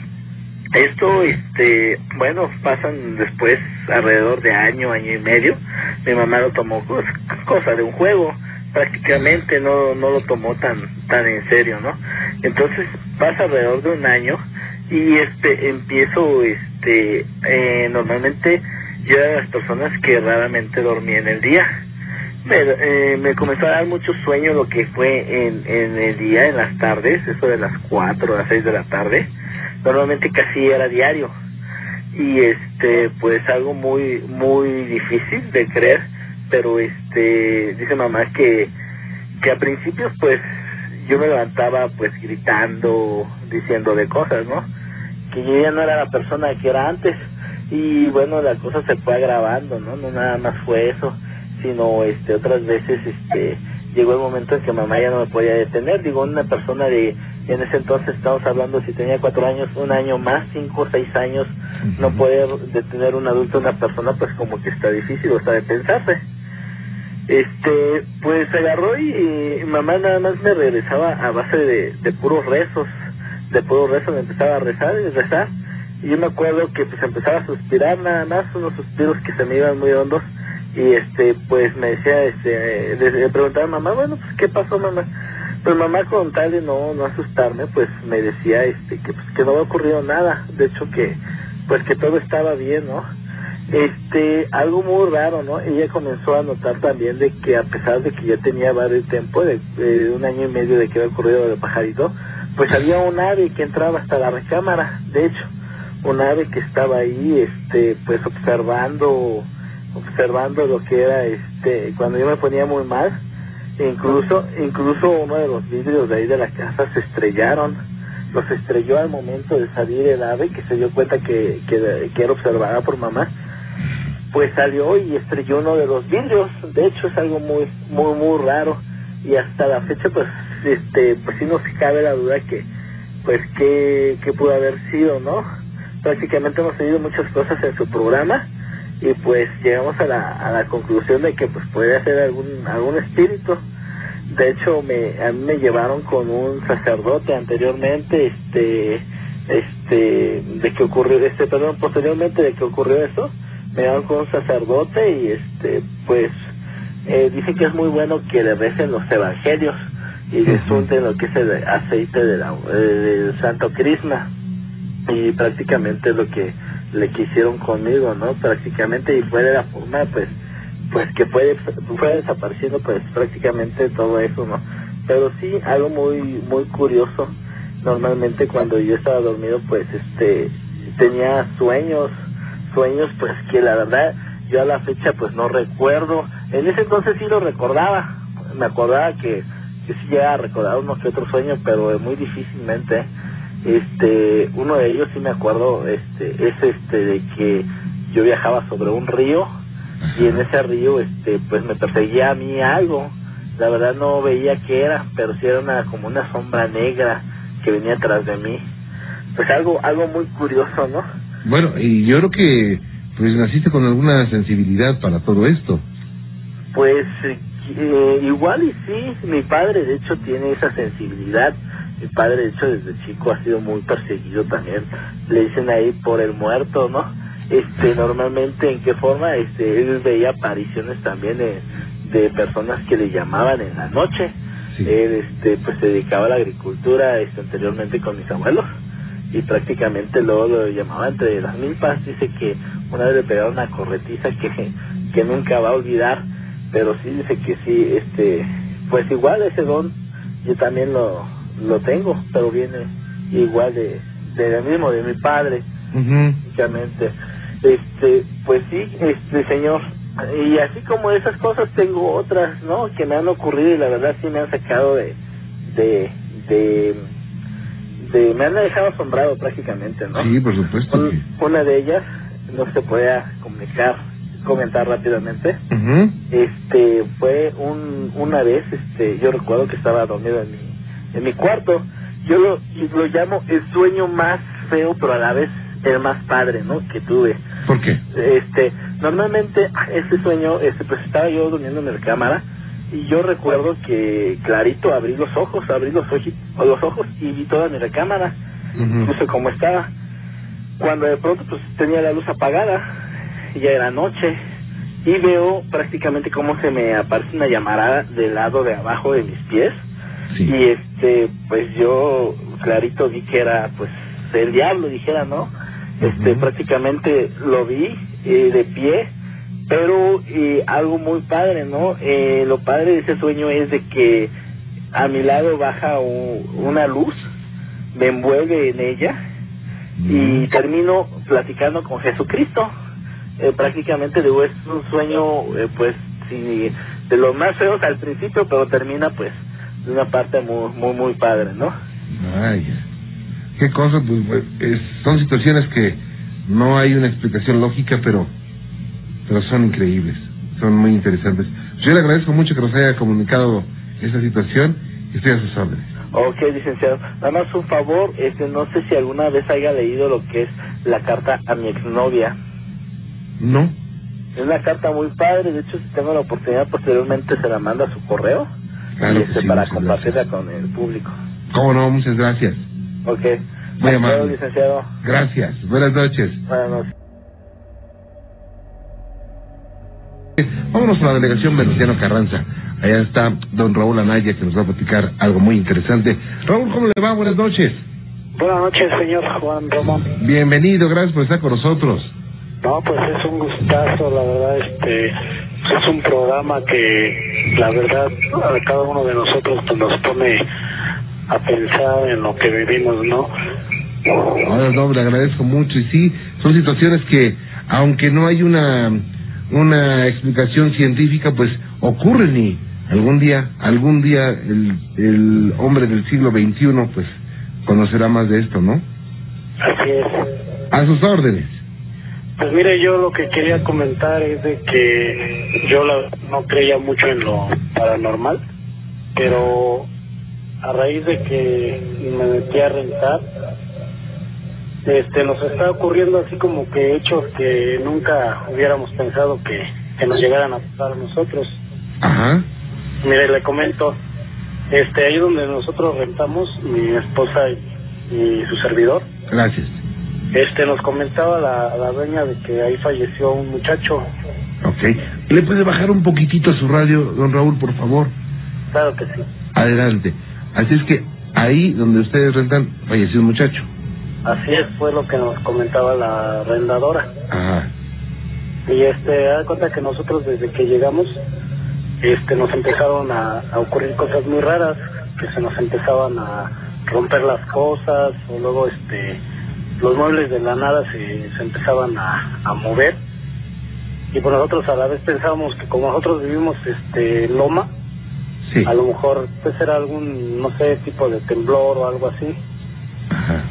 esto, este, bueno, pasan después alrededor de año, año y medio. Mi mamá lo tomó pues, cosa de un juego. Prácticamente no, no lo tomó tan, tan en serio, ¿no? Entonces pasa alrededor de un año y este empiezo, este, eh, normalmente yo era de las personas que raramente dormía en el día. Me, eh, me comenzó a dar mucho sueño lo que fue en, en el día, en las tardes, eso de las 4 a las 6 de la tarde. Normalmente casi era diario. Y este, pues algo muy, muy difícil de creer, pero este, dice mamá que, que a principios pues yo me levantaba pues gritando, diciendo de cosas, ¿no? Que yo ya no era la persona que era antes. Y bueno, la cosa se fue agravando, ¿no? No nada más fue eso, sino este otras veces este llegó el momento en que mamá ya no me podía detener. Digo, una persona de, en ese entonces estamos hablando si tenía cuatro años, un año más, cinco o seis años, no poder detener un adulto, una persona, pues como que está difícil, o está de pensarse. Este, pues agarró y, y mamá nada más me regresaba a base de, puros rezos, de puros rezos, me empezaba a rezar y rezar. Y yo me acuerdo que pues empezaba a suspirar nada más, unos suspiros que se me iban muy hondos. Y este, pues me decía, este, le preguntaba a mamá, bueno, pues qué pasó mamá. Pues mamá con tal de no, no asustarme, pues me decía este, que, pues, que no había ocurrido nada. De hecho que, pues que todo estaba bien, ¿no? Este, algo muy raro, ¿no? Ella comenzó a notar también de que a pesar de que ya tenía varios tiempo, de, de un año y medio de que había ocurrido el pajarito, pues había un ave que entraba hasta la recámara, de hecho, un ave que estaba ahí, este, pues observando, observando lo que era, este, cuando yo me ponía muy mal, incluso, incluso uno de los vidrios de ahí de la casa se estrellaron, los estrelló al momento de salir el ave, que se dio cuenta que, que, que era observada por mamá, pues salió y estrelló uno de los vidrios. De hecho es algo muy, muy, muy raro. Y hasta la fecha, pues, este, pues sí nos cabe la duda que, pues, qué, qué pudo haber sido, ¿no? Prácticamente hemos tenido muchas cosas en su programa y pues llegamos a la, a la conclusión de que pues puede ser algún, algún espíritu. De hecho, me, a mí me llevaron con un sacerdote anteriormente, este, este, de que ocurrió, este, perdón, posteriormente de que ocurrió eso, me llevaron con un sacerdote y este, pues, eh, dice que es muy bueno que le recen los evangelios y unten lo que es el aceite de la, eh, del Santo Crisma y prácticamente es lo que le quisieron conmigo, ¿no? Prácticamente y fue de la forma, pues, pues que fue, fue desapareciendo, pues, prácticamente todo eso, ¿no? Pero sí, algo muy, muy curioso, normalmente cuando yo estaba dormido, pues, este, tenía sueños, sueños, pues, que la verdad, yo a la fecha, pues, no recuerdo, en ese entonces sí lo recordaba, me acordaba que, que sí llegaba a recordar unos que otros sueños, pero muy difícilmente, este uno de ellos sí me acuerdo este es este de que yo viajaba sobre un río y en ese río este pues me perseguía a mí algo. La verdad no veía qué era pero sí era una como una sombra negra que venía atrás de mí. Pues algo algo muy curioso no Bueno, y yo creo que pues naciste con alguna sensibilidad para todo esto. pues eh, igual y sí mi padre de hecho tiene esa sensibilidad. Mi padre de hecho desde chico ha sido muy perseguido también. Le dicen ahí por el muerto no este normalmente en qué forma este él veía apariciones también de, de personas que le llamaban en la noche. Sí. él este pues se dedicaba a la agricultura este anteriormente con mis abuelos y prácticamente luego lo llamaba entre las milpas dice que una vez le pegaron una corretiza que que nunca va a olvidar pero sí dice que sí este pues igual ese don yo también lo lo tengo pero viene igual de de lo mismo de mi padre prácticamente. Este, pues sí, este señor. Y así como esas cosas tengo otras, ¿no? Que me han ocurrido y la verdad sí me han sacado de, de, de, de me han dejado asombrado prácticamente, ¿no? Sí, por supuesto. Un- una de ellas, no se puede comunicar, comentar rápidamente. Este, fue un, una vez, este, yo recuerdo que estaba dormido en mi, en mi cuarto. Yo lo, lo llamo el sueño más feo, pero a la vez el más padre, ¿no? Que tuve. ¿Por qué? Este, normalmente este sueño, este, pues estaba yo durmiendo en mi cámara y yo recuerdo que clarito abrí los ojos, abrí los, oji- los ojos y vi toda mi recámara, incluso como estaba. Cuando de pronto pues tenía la luz apagada, ya era noche y veo prácticamente cómo se me aparece una llamarada del lado de abajo de mis pies. Sí. y este pues yo clarito vi que era pues el diablo dijera no este prácticamente lo vi eh, de pie pero eh, algo muy padre no Eh, lo padre de ese sueño es de que a mi lado baja una luz me envuelve en ella y termino platicando con Jesucristo. Eh, prácticamente digo, es un sueño, eh, pues, sí, de los más feos al principio, pero termina, pues, de una parte muy, muy, muy padre, ¿no? Vaya. Qué cosa, pues, es- son situaciones que no hay una explicación lógica, pero, pero son increíbles, son muy interesantes. Yo le agradezco mucho que nos haya comunicado esta situación y estoy a sus órdenes. Ok, licenciado. Nada más un favor, este, no sé si alguna vez haya leído lo que es la carta a mi exnovia. ¿No? Es una carta muy padre, de hecho, si tengo la oportunidad, posteriormente se la manda a su correo. Claro y este, sí, para compartirla con el público. ¿Cómo no? Muchas gracias. Ok. Muy amable. licenciado. Gracias. Buenas noches. Buenas noches. Vámonos a la delegación Venustiano Carranza. Allá está don Raúl Anaya que nos va a platicar algo muy interesante. Raúl, ¿cómo le va? Buenas noches. Buenas noches, señor Juan Román. Bienvenido, gracias por estar con nosotros. No, pues es un gustazo, la verdad, este, es un programa que, la verdad, a cada uno de nosotros pues, nos pone a pensar en lo que vivimos, ¿no? Ahora no, le agradezco mucho. Y sí, son situaciones que, aunque no hay una, una explicación científica, pues ocurren y algún día, algún día el, el hombre del siglo XXI, pues conocerá más de esto, ¿no? Así es. A sus órdenes. Pues mire, yo lo que quería comentar es de que yo la- no creía mucho en lo paranormal, pero a raíz de que me metí a rentar, este, nos está ocurriendo así como que hechos que nunca hubiéramos pensado que, que nos llegaran a pasar a nosotros. Ajá. Mire, le comento, este, ahí donde nosotros rentamos, mi esposa y, y su servidor, Gracias. este, nos comentaba la, la dueña de que ahí falleció un muchacho. Ok. ¿Le puede bajar un poquitito a su radio, don Raúl, por favor? Claro que sí. Adelante. Así es que ahí donde ustedes rentan, falleció un muchacho. Así es, fue lo que nos comentaba la arrendadora. Ajá. Y este, da cuenta que nosotros desde que llegamos, este, nos empezaron a, a ocurrir cosas muy raras, que se nos empezaban a romper las cosas, o luego este, los muebles de la nada se, se empezaban a, a mover. Y pues nosotros a la vez pensábamos que como nosotros vivimos este, en Loma, Sí. a lo mejor pues era algún, no sé, tipo de temblor o algo así. Ajá.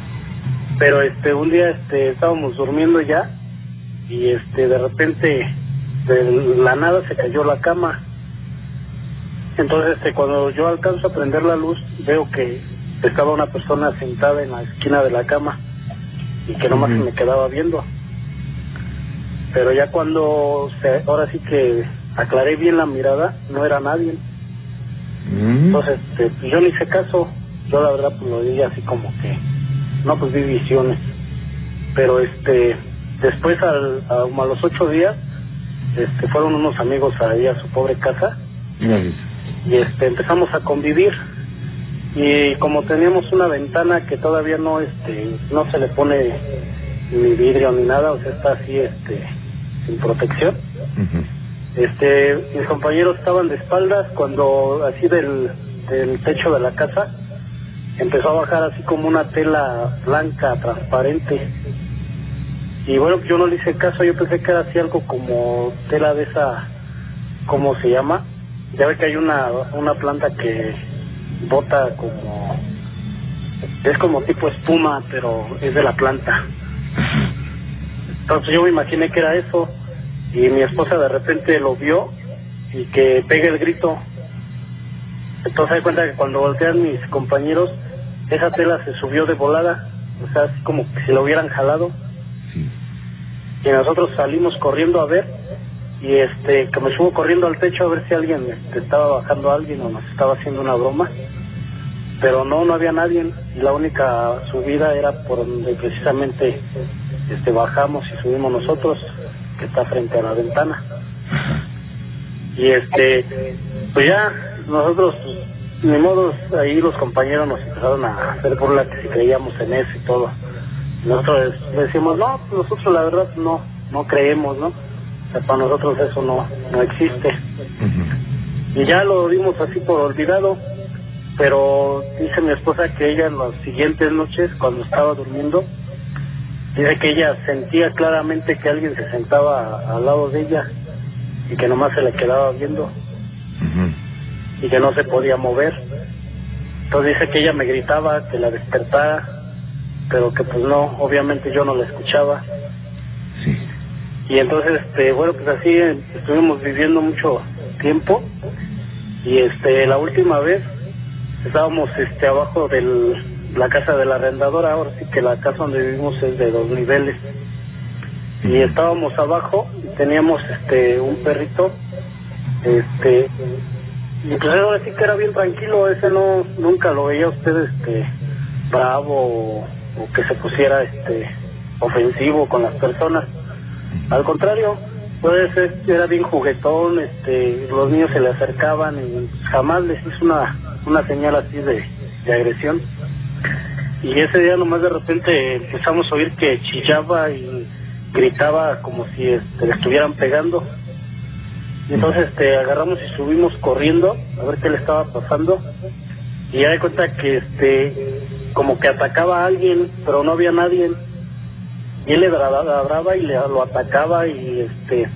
Pero este un día este estábamos durmiendo ya y este de repente de la nada se cayó la cama. Entonces este cuando yo alcanzo a prender la luz veo que estaba una persona sentada en la esquina de la cama y que nomás se me quedaba viendo. Pero ya cuando se, ahora sí que aclaré bien la mirada no era nadie. Entonces este, yo le hice caso. Yo la verdad pues lo vi así como que no pues vi visiones. Pero este después al, a, a los ocho días este fueron unos amigos ahí a su pobre casa. Y este empezamos a convivir. Y como teníamos una ventana que todavía no este no se le pone ni vidrio ni nada o sea está así este sin protección. Este, mis compañeros estaban de espaldas cuando así del, del techo de la casa empezó a bajar así como una tela blanca, transparente. Y bueno, yo no le hice caso, yo pensé que era así algo como tela de esa, ¿cómo se llama? Ya ve que hay una, una planta que bota como, es como tipo espuma, pero es de la planta. Entonces yo me imaginé que era eso y mi esposa de repente lo vio y que pega el grito. Entonces se cuenta que cuando voltean mis compañeros, esa tela se subió de volada, o sea, así como que si lo hubieran jalado. Sí. Y nosotros salimos corriendo a ver y este que me subo corriendo al techo a ver si alguien este, estaba bajando a alguien o nos estaba haciendo una broma. Pero no, no había nadie y la única subida era por donde precisamente este, bajamos y subimos nosotros, que está frente a la ventana. Y este, pues ya nosotros, ni modo, ahí los compañeros nos empezaron a hacer burla que si creíamos en eso y todo. Nosotros decimos, no, pues nosotros la verdad no, no creemos, ¿no? O sea, para nosotros eso no, no existe. Y ya lo dimos así por olvidado, pero dice mi esposa que ella en las siguientes noches, cuando estaba durmiendo, dice que ella sentía claramente que alguien se sentaba al lado de ella y que nomás se le quedaba viendo. Y que no se podía mover. Entonces dice que ella me gritaba que la despertara, pero que pues no, obviamente yo no la escuchaba. Sí. Y entonces, este, bueno, pues así eh, estuvimos viviendo mucho tiempo. Y este, la última vez estábamos este, abajo de la casa de la arrendadora, ahora sí que la casa donde vivimos es de dos niveles. Y estábamos abajo y teníamos este, un perrito, este, y pues ahora sí que era bien tranquilo, ese no, nunca lo veía usted este, bravo o, que se pusiera este, ofensivo con las personas. Al contrario, pues era bien juguetón, este, los niños se le acercaban y jamás les hizo una, una señal así de, de agresión. Y ese día nomás de repente empezamos a oír que chillaba y gritaba como si este, le estuvieran pegando. Entonces este, agarramos y subimos corriendo a ver qué le estaba pasando. Y ya de cuenta que este, como que atacaba a alguien, pero no había nadie. Y él le ladraba, ladraba y le, lo atacaba y este,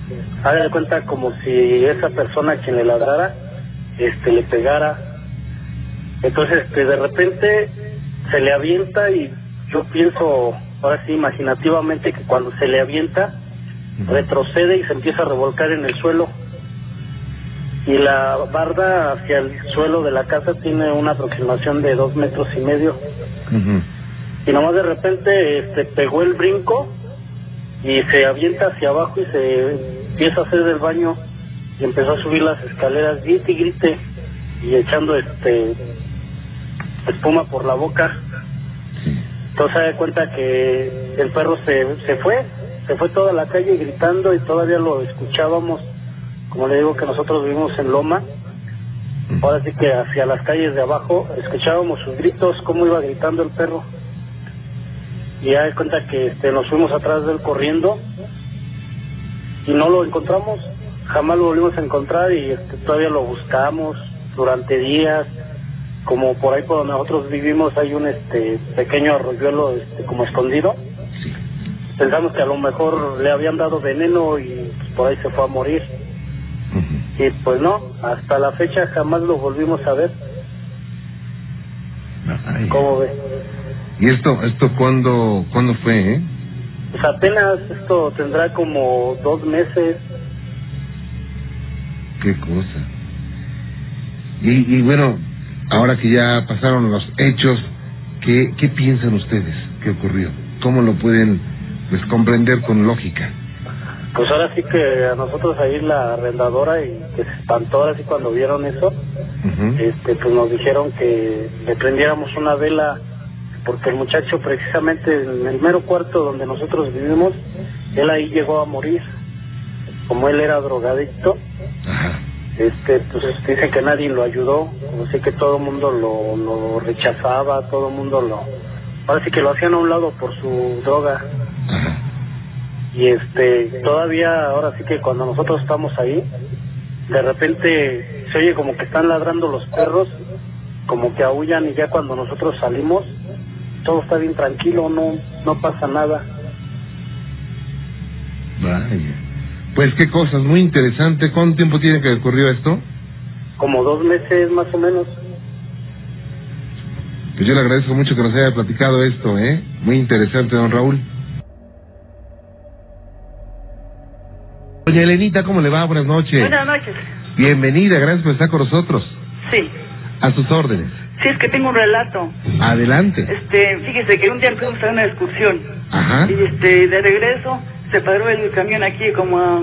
haga de cuenta como si esa persona a quien le ladrara, este, le pegara. Entonces, este, de repente se le avienta y yo pienso, ahora sí, imaginativamente que cuando se le avienta, retrocede y se empieza a revolcar en el suelo. Y la barda hacia el suelo de la casa tiene una aproximación de dos metros y medio. Y nomás de repente este, pegó el brinco y se avienta hacia abajo y se empieza a hacer del baño y empezó a subir las escaleras, grite y grite y echando este espuma por la boca. Entonces se da cuenta que el perro se, se fue, se fue toda la calle gritando y todavía lo escuchábamos, como le digo que nosotros vivimos en Loma, ahora sí que hacia las calles de abajo escuchábamos sus gritos, cómo iba gritando el perro. Y ya de cuenta que este, nos fuimos atrás de él corriendo y no lo encontramos, jamás lo volvimos a encontrar y este, todavía lo buscamos durante días, como por ahí por donde nosotros vivimos hay un este pequeño arroyuelo este, como escondido. Pensamos que a lo mejor le habían dado veneno y pues, por ahí se fue a morir. Y pues no, hasta la fecha jamás lo volvimos a ver. Ay. ¿Cómo ve? ¿Y esto, esto cuándo, cuándo fue, eh? Pues apenas esto tendrá como dos meses. Qué cosa. Y, y bueno, ahora que ya pasaron los hechos, ¿qué, qué piensan ustedes que ocurrió? ¿Cómo lo pueden pues, comprender con lógica? Pues ahora sí que a nosotros ahí la arrendadora y que se espantó ahora sí cuando vieron eso, este pues nos dijeron que le prendiéramos una vela porque el muchacho precisamente en el mero cuarto donde nosotros vivimos, él ahí llegó a morir. Como él era drogadicto, Ajá. este pues dice que nadie lo ayudó, como sí que todo el mundo lo, lo rechazaba, todo el mundo lo... Ahora sí que lo hacían a un lado por su droga. Ajá. Y este, todavía, ahora sí que cuando nosotros estamos ahí, de repente se oye como que están ladrando los perros, como que aullan y ya cuando nosotros salimos, todo está bien tranquilo, no, no pasa nada. Vaya. Pues qué cosas, muy interesante. ¿Cuánto tiempo tiene que ocurrió esto? Como dos meses más o menos. Pues yo le agradezco mucho que nos haya platicado esto, ¿eh? Muy interesante, don Raúl. Doña Elenita, ¿cómo le va? Buenas noches. Buenas noches. Bienvenida, gracias por estar con nosotros. Sí, A sus órdenes. sí es que tengo un relato. Adelante. Este, fíjese que un día fuimos a una excursión Ajá. y este, de regreso se paró el camión aquí como a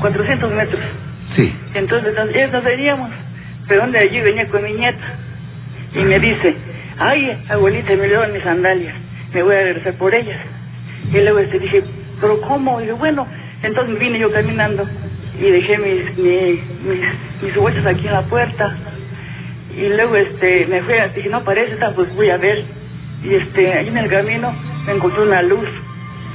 400 metros. Sí. Entonces ya nos veníamos, pero donde allí venía con mi nieta y me dice, ay, abuelita, me llevan mis sandalias, me voy a regresar por ellas. Y luego este dije, pero ¿cómo? Y dije, bueno, entonces vine yo caminando y dejé mis, mi- mis, mis bolsas aquí en la puerta. Y luego este, me fui, dije, no parece, pues voy a ver. Y este, ahí en el camino me encontré una luz,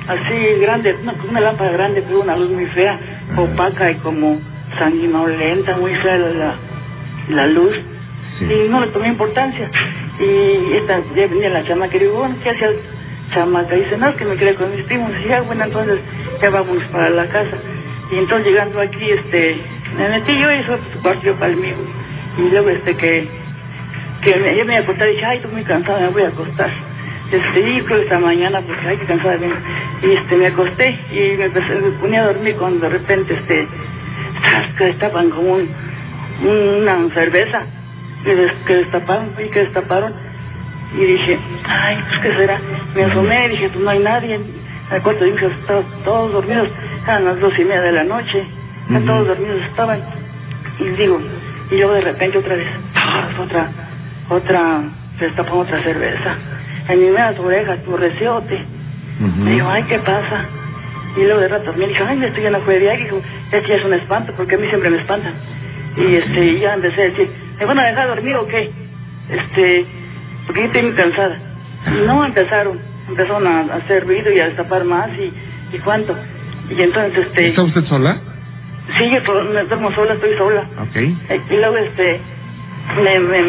así grande, una, una lámpara grande, pero una luz muy fea, opaca y como sanguinolenta, muy fea la, la, luz. Y no le tomé importancia. Y esta, ya venía la chamaca y digo, bueno, ¿qué hacía chamaca? Y dice, no, es que me quedé con mis primos. Y ya, bueno, entonces ya vamos para la casa. Y entonces llegando aquí, este, me metí yo y eso, yo para el mío. Y luego este que, que me, yo me iba a acostar y dije, ay, estoy muy cansada, me voy a acostar. Este, y creo que esta mañana, porque ay, qué cansada. Y este, me acosté y me, empecé, me ponía a dormir cuando de repente, este, que destapan como un, un- una cerveza que, des- que destaparon, y que destaparon. Y dije, ay, pues qué será. Me asomé, dije, pues no hay nadie. Al cuarto de estaban todos dormidos, eran las dos y media de la noche, todos dormidos estaban. Y digo, y luego de repente otra vez, ¡tas! otra, otra, se destapó otra cerveza. En mi media orejas, tu reciote. Me dijo, ay, ¿qué pasa? Y luego de rato me dijo, ay, esto ya no fue de ahí, dijo, esto ya es un espanto, porque a mí siempre me espantan. Y este, y ya empecé a decir, ¿me van a dejar dormir o qué? Este, porque yo estoy muy cansada. Y no empezaron, empezaron a, a hacer ruido y a destapar más y, y cuánto. Y entonces, este, ¿Está usted sola? sí, yo to- me duermo sola, estoy sola. Ok. Eh, Y luego, este, me, me,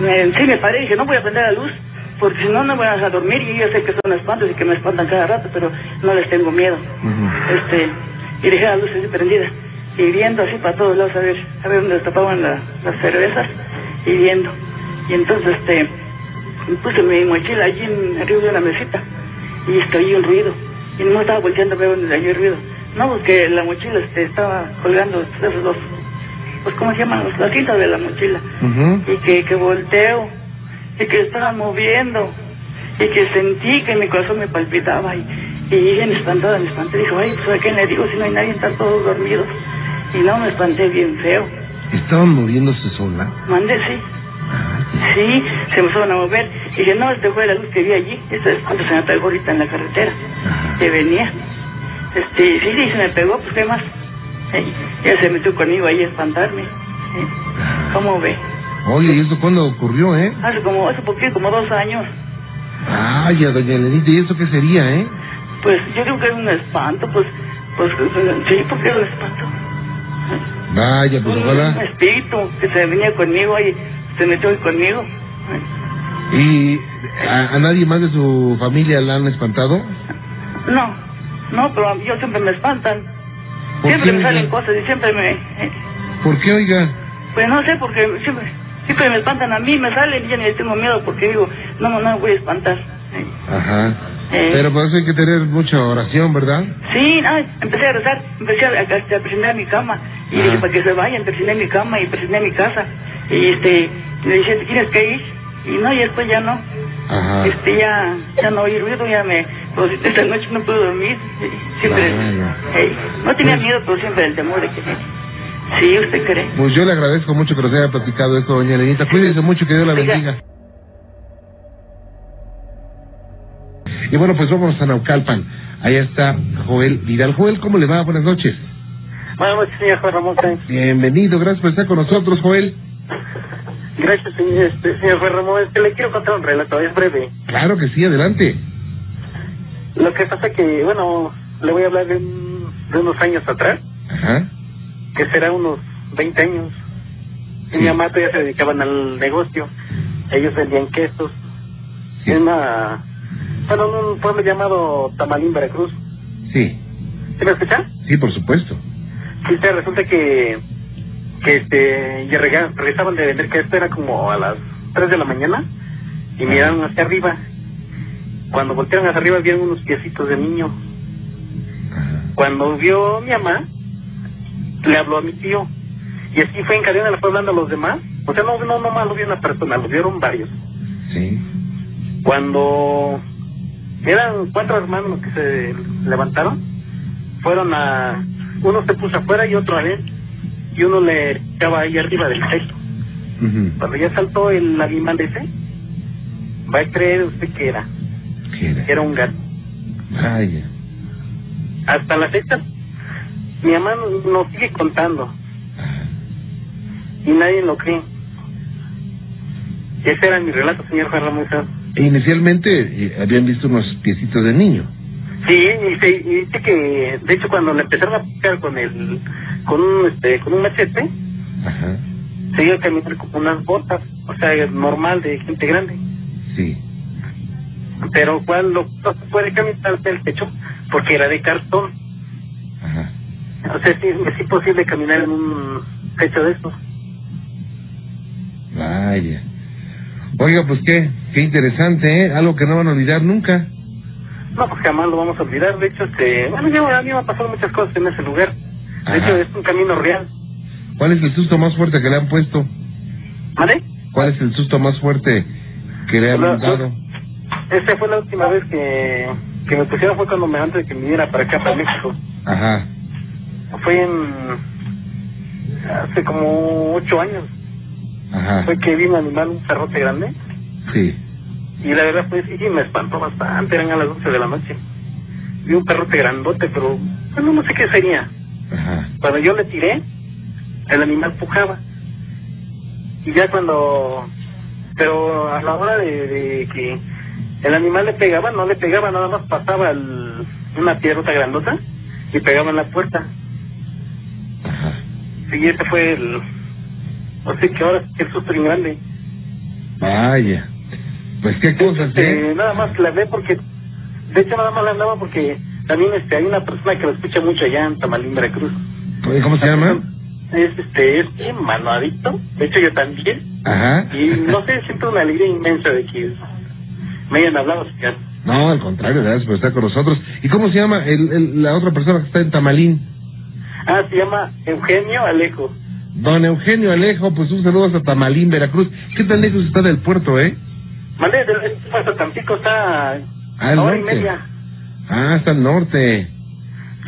me- sí me paré y dije, no voy a prender la luz, porque si no, no voy a dormir. Y yo sé que son espantos y que me espantan cada rato, pero no les tengo miedo. Este, y dejé la luz así prendida. Y viendo así para todos lados, a ver, a ver dónde destapaban la- las cervezas, y viendo. Y entonces, este, puse mi mochila allí en, arriba de una mesita, y oí un ruido. Y no estaba volteando a ver dónde había ruido. No, porque la mochila este, estaba colgando esos dos, pues, ¿cómo se llaman? Los- La cinta de la mochila. Y que, que volteo, y que estaba moviendo, y que sentí que mi corazón me palpitaba, y, y bien espantada, me espanté, dijo, ay, pues, ¿a quién le digo si no hay nadie, están todos dormidos? Y no, me espanté bien feo. ¿Estaban moviéndose sola? Mandé, sí. Sí, se fueron a mover. Y dije, no, este fue la luz que vi allí. Esto es cuando se me pegó ahorita en la carretera. Que venía. Este, sí, sí, se me pegó, pues, ¿qué más? Eh, ya se metió conmigo ahí a espantarme. Eh, ¿Cómo ve? Oye, ¿y eso cuándo ocurrió, eh? Hace como, hace poquito, como dos años. Ay, a doña Elenita, ¿y eso qué sería, eh? Pues yo creo que es un espanto, pues, pues, sí, porque era un espanto. Vaya, pues Un ojalá. espíritu que se venía conmigo ahí, se metió ahí conmigo. ¿Y a, a nadie más de su familia la han espantado? No, no, pero a mí yo siempre me espantan. ¿Por Siempre qué, me salen oiga? cosas y siempre me... eh, ¿Por qué, oiga? pues no sé, porque siempre, siempre me espantan a mí, me salen y ya ni tengo miedo porque digo, no, no, no me voy a espantar. Ajá. Eh. Pero por eso hay que tener mucha oración, ¿verdad? Sí, ay, empecé a rezar, empecé a, a, a presionar mi cama y dije para que se vayan, presioné mi cama y presioné mi casa y este, le dije, ¿te tienes que ir? Y no, y después ya no. Ajá. Este, ya, ya no oí ruido, ya me, pues esta noche no puedo dormir, siempre, eh, no tenía miedo, pero siempre el temor de que, sí, usted cree. Pues yo le agradezco mucho que nos haya platicado esto, doña Elenita. Cuídese mucho, que Dios la bendiga. Y bueno, pues vamos a Naucalpan. Ahí está Joel Vidal. Joel, ¿cómo le va? Buenas noches. Buenas noches, señor Juan Ramón Sáenz. Bienvenido, gracias por estar con nosotros, Joel. Gracias, señor, este, señor Juan Ramón. Es que le quiero contar un relato, es breve. Claro que sí, adelante. Lo que pasa que, bueno, le voy a hablar de, un- de unos años atrás, Ajá. que será unos 20 años. Y mi mamá todavía se dedicaban al negocio. Ellos vendían quesos. En una, bueno, en un pueblo llamado Tamalín, Veracruz. Sí, ¿Sí me escucha? sí, por supuesto. Sí, resulta que, que este, ya rega- regresaban de vender que esto era como a las 3 de la mañana y miraron hacia arriba. Cuando voltearon hacia arriba vieron unos piecitos de niño. Cuando vio mi mamá, le habló a mi tío. Y así fue en cadena, le fue hablando a los demás. O sea, no, no, no más lo vio una persona, lo vieron varios. Sí. Cuando eran cuatro hermanos los que se levantaron, fueron a... Uno se puso afuera y otro adentro. Y uno le estaba ahí arriba del techo. Cuando ya saltó el animal ese, va a creer usted que era. ¿Qué era? Era un gato. Vaya. Hasta la fecha, mi mamá nos, sigue contando. Y nadie lo cree. Ese era mi relato, señor Juan Ramón. E inicialmente eh, habían visto unos piecitos de niño. Sí, y, se- y dice que, de hecho, cuando le empezaron a picar con el, con un, este, con un machete, Ajá, se iba a caminar como unas botas, o sea, normal de gente grande. sí. Pero cuando no puede caminar del techo, porque era de cartón. Ajá. O sea, sí, es imposible caminar en un techo de estos. Vaya. Oiga, pues qué, qué interesante, ¿eh? Algo que no van a olvidar nunca. No, pues jamás lo vamos a olvidar. De hecho, este, bueno, yo, a mí me han pasado muchas cosas en ese lugar. De Ajá. hecho, es un camino real. ¿Cuál es el susto más fuerte que le han puesto? ¿Vale? ¿Cuál es el susto más fuerte que le han Hola, dado? Esta fue la última vez que, que me pusieron, fue cuando me antes de que me viniera para acá, para México. Ajá. Fue en... hace como ocho años. Ajá. Fue que vi un animal, un perrote grande. Sí. Y la verdad pues sí, me espantó bastante, eran a las 12 de la noche. Vi un perrote grandote, pero bueno, no sé qué sería. Ajá. Cuando yo le tiré, el animal pujaba. Y ya cuando... Pero a la hora de, de que el animal le pegaba, no le pegaba, nada más pasaba el- una piedrota grandota y pegaba en la puerta. Ajá. Sí, ese fue el... O sea que ahora el susto grande. Vaya. Pues qué cosas, ¿eh? Eh, nada más la ve porque, de hecho nada más la andaba porque también este hay una persona que lo escucha mucho allá en Tamalín, Veracruz. ¿Cómo se llama? Es este, es bien manuadito, de hecho yo también, Ajá. y no sé, siento una alegría inmensa de que me hayan hablado, señor. No, al contrario, gracias por estar con nosotros. ¿Y cómo se llama el, el- la otra persona que está en Tamalín? Ah, se llama Eugenio Alejo. Don Eugenio Alejo, pues un saludo hasta Tamalín, Veracruz. ¿Qué tan lejos está del puerto, eh? Mandé del hasta Tampico, está Ah, a hora y media. Ah, está al norte.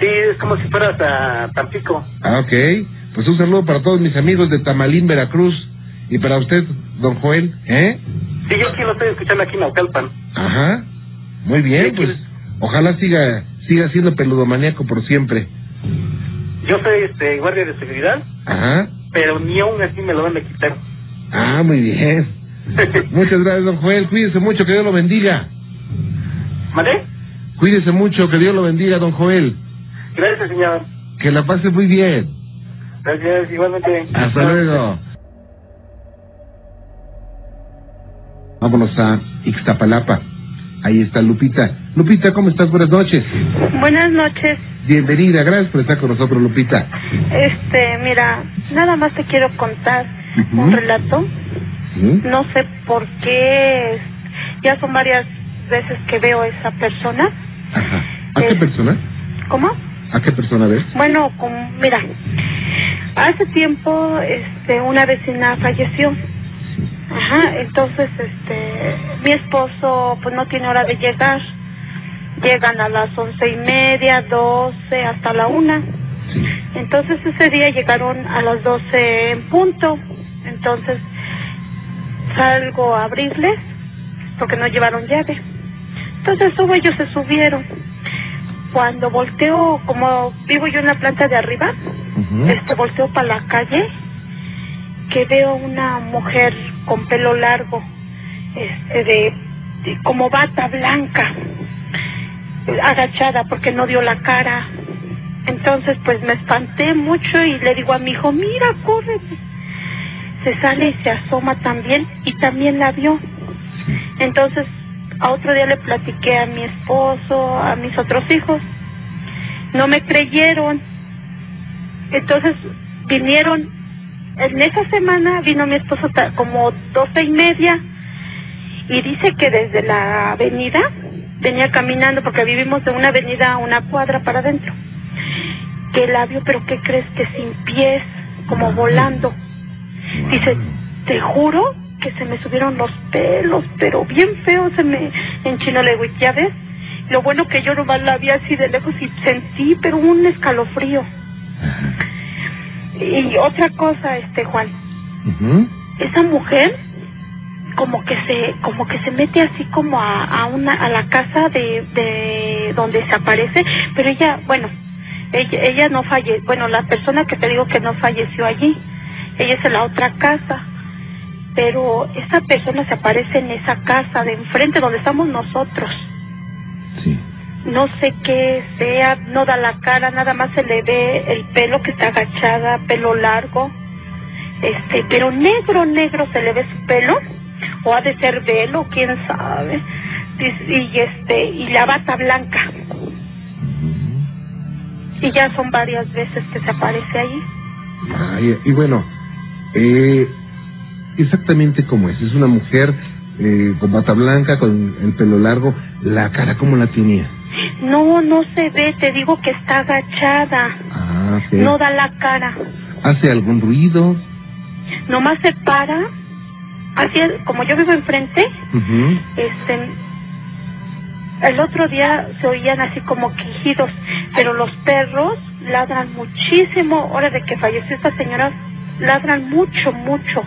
Sí, es como si fuera hasta Tampico. Ah, ok. Pues un saludo para todos mis amigos de Tamalín, Veracruz. Y para usted, don Joel, ¿eh? Sí, yo aquí lo estoy escuchando aquí en Naucalpan. Ajá. Muy bien, Sí, pues ojalá siga siga siendo peludomaníaco por siempre. Yo soy este guardia de seguridad, Ajá. pero ni aún así me lo van a quitar. Ah, muy bien. Muchas gracias, don Joel. Cuídese mucho, que Dios lo bendiga. ¿Vale? Cuídese mucho, que Dios lo bendiga, don Joel. Gracias, señor. Que la pase muy bien. Gracias, igualmente. Hasta luego. Vámonos a Ixtapalapa. Ahí está Lupita. Lupita, ¿cómo estás? Buenas noches. Buenas noches. Bienvenida, gracias por estar con nosotros, Lupita. Este, mira, nada más te quiero contar un relato. ¿Sí? No sé por qué, ya son varias veces que veo a esa persona. Ajá. ¿A qué Eh. persona? ¿Cómo? ¿A qué persona ves? Bueno, mira, hace tiempo, este, una vecina falleció. Ajá, entonces, este, mi esposo, pues no tiene hora de llegar. Llegan a las once y media, doce, hasta la una. Sí. Entonces ese día llegaron a las 12 en punto. Entonces salgo a abrirles porque no llevaron llave. Entonces subo, ellos se subieron. Cuando volteo, como vivo yo en la planta de arriba, este volteo para la calle, que veo una mujer con pelo largo, este de, de- como bata blanca, agachada porque no dio la cara. Entonces pues me espanté mucho y le digo a mi hijo, mira, corre. Se sale y se asoma también y también la vio. Entonces a otro día le platiqué a mi esposo, a mis otros hijos. No me creyeron. Entonces vinieron, en esa semana vino mi esposo como doce y media y dice que desde la avenida venía caminando porque vivimos de una avenida a una cuadra para adentro. Que la vio, pero ¿qué crees? Que sin pies, como volando. Dice, te juro que se me subieron los pelos, pero bien feo se me enchinó la ¿ya ves? Lo bueno que yo nomás la vi así de lejos y sentí, pero un escalofrío. Y otra cosa, este Juan, esa mujer como que se como que se mete así como a, a una a la casa de, de donde se aparece pero ella bueno Ella, ella no falleció, bueno, la persona que te digo que no falleció allí, ella es en la otra casa, pero esa persona se aparece en esa casa de enfrente donde estamos nosotros. Sí. No sé qué sea, no da la cara, nada más se le ve el pelo que está agachada, pelo largo, este, pero negro, negro se le ve su pelo, o ha de ser velo, quién sabe, y, y este, y la bata blanca. Y ya son varias veces que se aparece ahí. Ay, y bueno, eh, exactamente como es. Es una mujer eh, con bata blanca, con el pelo largo. La cara, ¿cómo la tenía? No, no se ve, te digo que está agachada, Ah, ok. no da la cara, ¿Hace algún ruido? nomás se para, así es, como yo vivo enfrente, Ujú. este, el otro día se oían así como quejidos, pero los perros ladran muchísimo, ahora de que falleció esta señora, ladran mucho, mucho,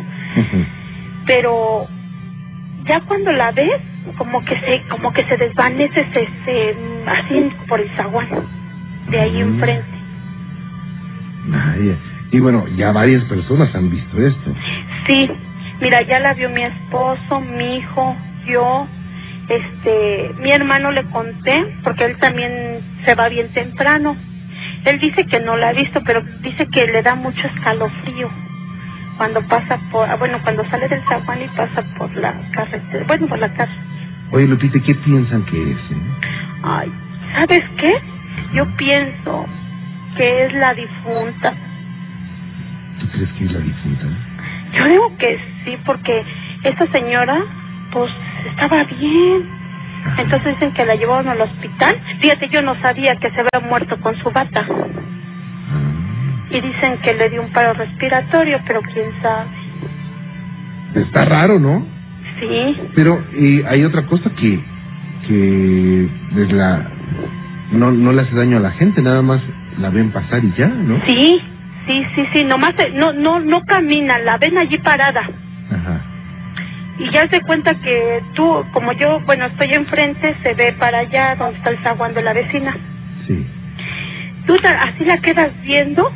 pero ya cuando la ves, como que se, como que se desvanece, se, se, así por el zaguán, de ahí Mm. enfrente. Y bueno, ya varias personas han visto esto. Sí, mira, ya la vio mi esposo, mi hijo, yo, este, mi hermano le conté, porque él también se va bien temprano. Él dice que no la ha visto, pero dice que le da mucho escalofrío cuando pasa por, ah, bueno, cuando sale del zaguán y pasa por la carretera, bueno, por la casa. Oye, Lupita, ¿qué piensan que es? eh? Ay, ¿sabes qué? Yo pienso que es la difunta. ¿Tú crees que es la difunta? Yo digo que sí, porque esta señora, pues, estaba bien. Entonces dicen que la llevaron al hospital. Fíjate, yo no sabía que se había muerto con su bata. Y dicen que le dio un paro respiratorio, pero quién sabe. está raro, ¿no? Sí, Pero eh, hay otra cosa que, que es la, no, no le hace daño a la gente, nada más la ven pasar y ya, ¿no? sí, sí, sí, sí. Nomás no, no, no camina, la ven allí parada. Y ya se cuenta que tú, como yo, bueno, estoy enfrente, se ve para allá donde está el zaguán de la vecina. Sí. tú así la quedas viendo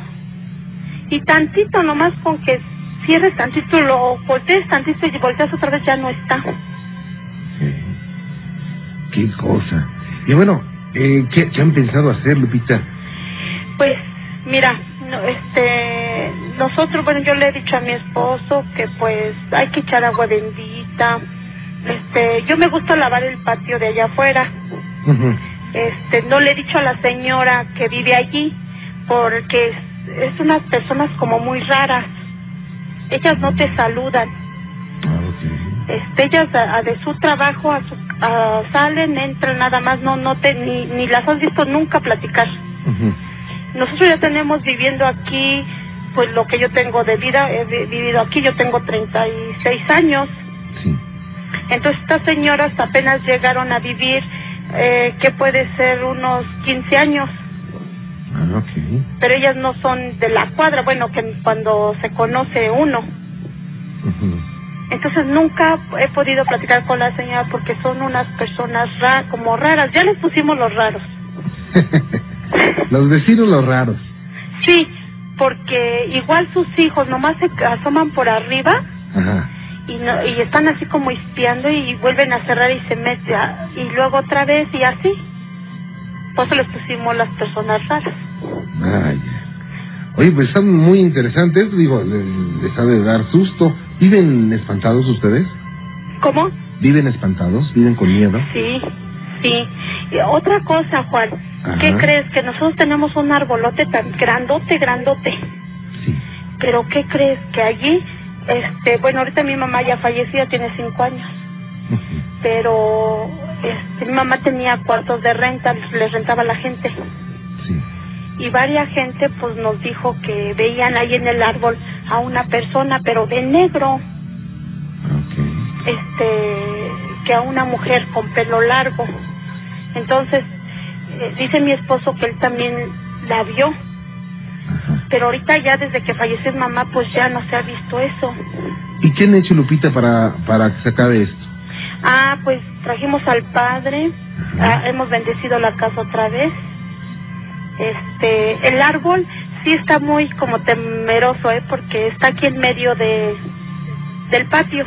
y tantito nomás con que cierres tantito, lo voltees tantito y volteas otra vez ya no está. sí. Qué cosa. Y bueno, eh, ¿qué, qué han pensado hacer, Lupita? Pues mira, no, este, nosotros, bueno, yo le he dicho a mi esposo que pues hay que echar agua bendita. Este, yo me gusta lavar el patio de allá afuera. Este, no le he dicho a la señora que vive allí porque es, es unas personas como muy raras. Ellas no te saludan. Ah, este, ellas a- a de su trabajo a su- a- salen, entran nada más, no, no te, ni, ni las has visto nunca platicar. Nosotros ya tenemos viviendo aquí, pues lo que yo tengo de vida, he vi- vivido aquí, yo tengo 36 años. Entonces estas señoras apenas llegaron a vivir, eh, que puede ser unos 15 años, Ah, ok. pero ellas no son de la cuadra, bueno, que cuando se conoce uno. Entonces nunca he podido platicar con la señora porque son unas personas ra como raras. Ya les pusimos los raros. Los vecinos los raros. Sí, porque igual sus hijos nomás se asoman por arriba Ajá. Y, no, y están así como espiando y vuelven a cerrar y se meten y luego otra vez y así. Por eso les pusimos las personas raras. Vaya. Oye, pues están muy interesantes, digo, les, les ha de dar susto. ¿Viven espantados ustedes? ¿Cómo? ¿Viven espantados? ¿Viven con miedo? Sí, sí. Y otra cosa, Juan. ¿Qué crees? Que nosotros tenemos un arbolote tan grandote, grandote. Sí. Pero ¿qué crees? Que allí, este, bueno, ahorita mi mamá ya falleció, ya tiene cinco años, pero este, mi mamá tenía cuartos de renta, les rentaba a la gente. Sí. Y varias gente pues nos dijo que veían ahí en el árbol a una persona, pero de negro, este, que a una mujer con pelo largo. Entonces, eh, dice mi esposo que él también la vio. Pero ahorita ya desde que falleció mi mamá pues ya no se ha visto eso. ¿Y qué han hecho, Lupita, para, para que se acabe esto? Ah, pues trajimos al padre, ah, hemos bendecido la casa otra vez Este, el árbol sí está muy como temeroso, ¿eh? Porque está aquí en medio de del patio.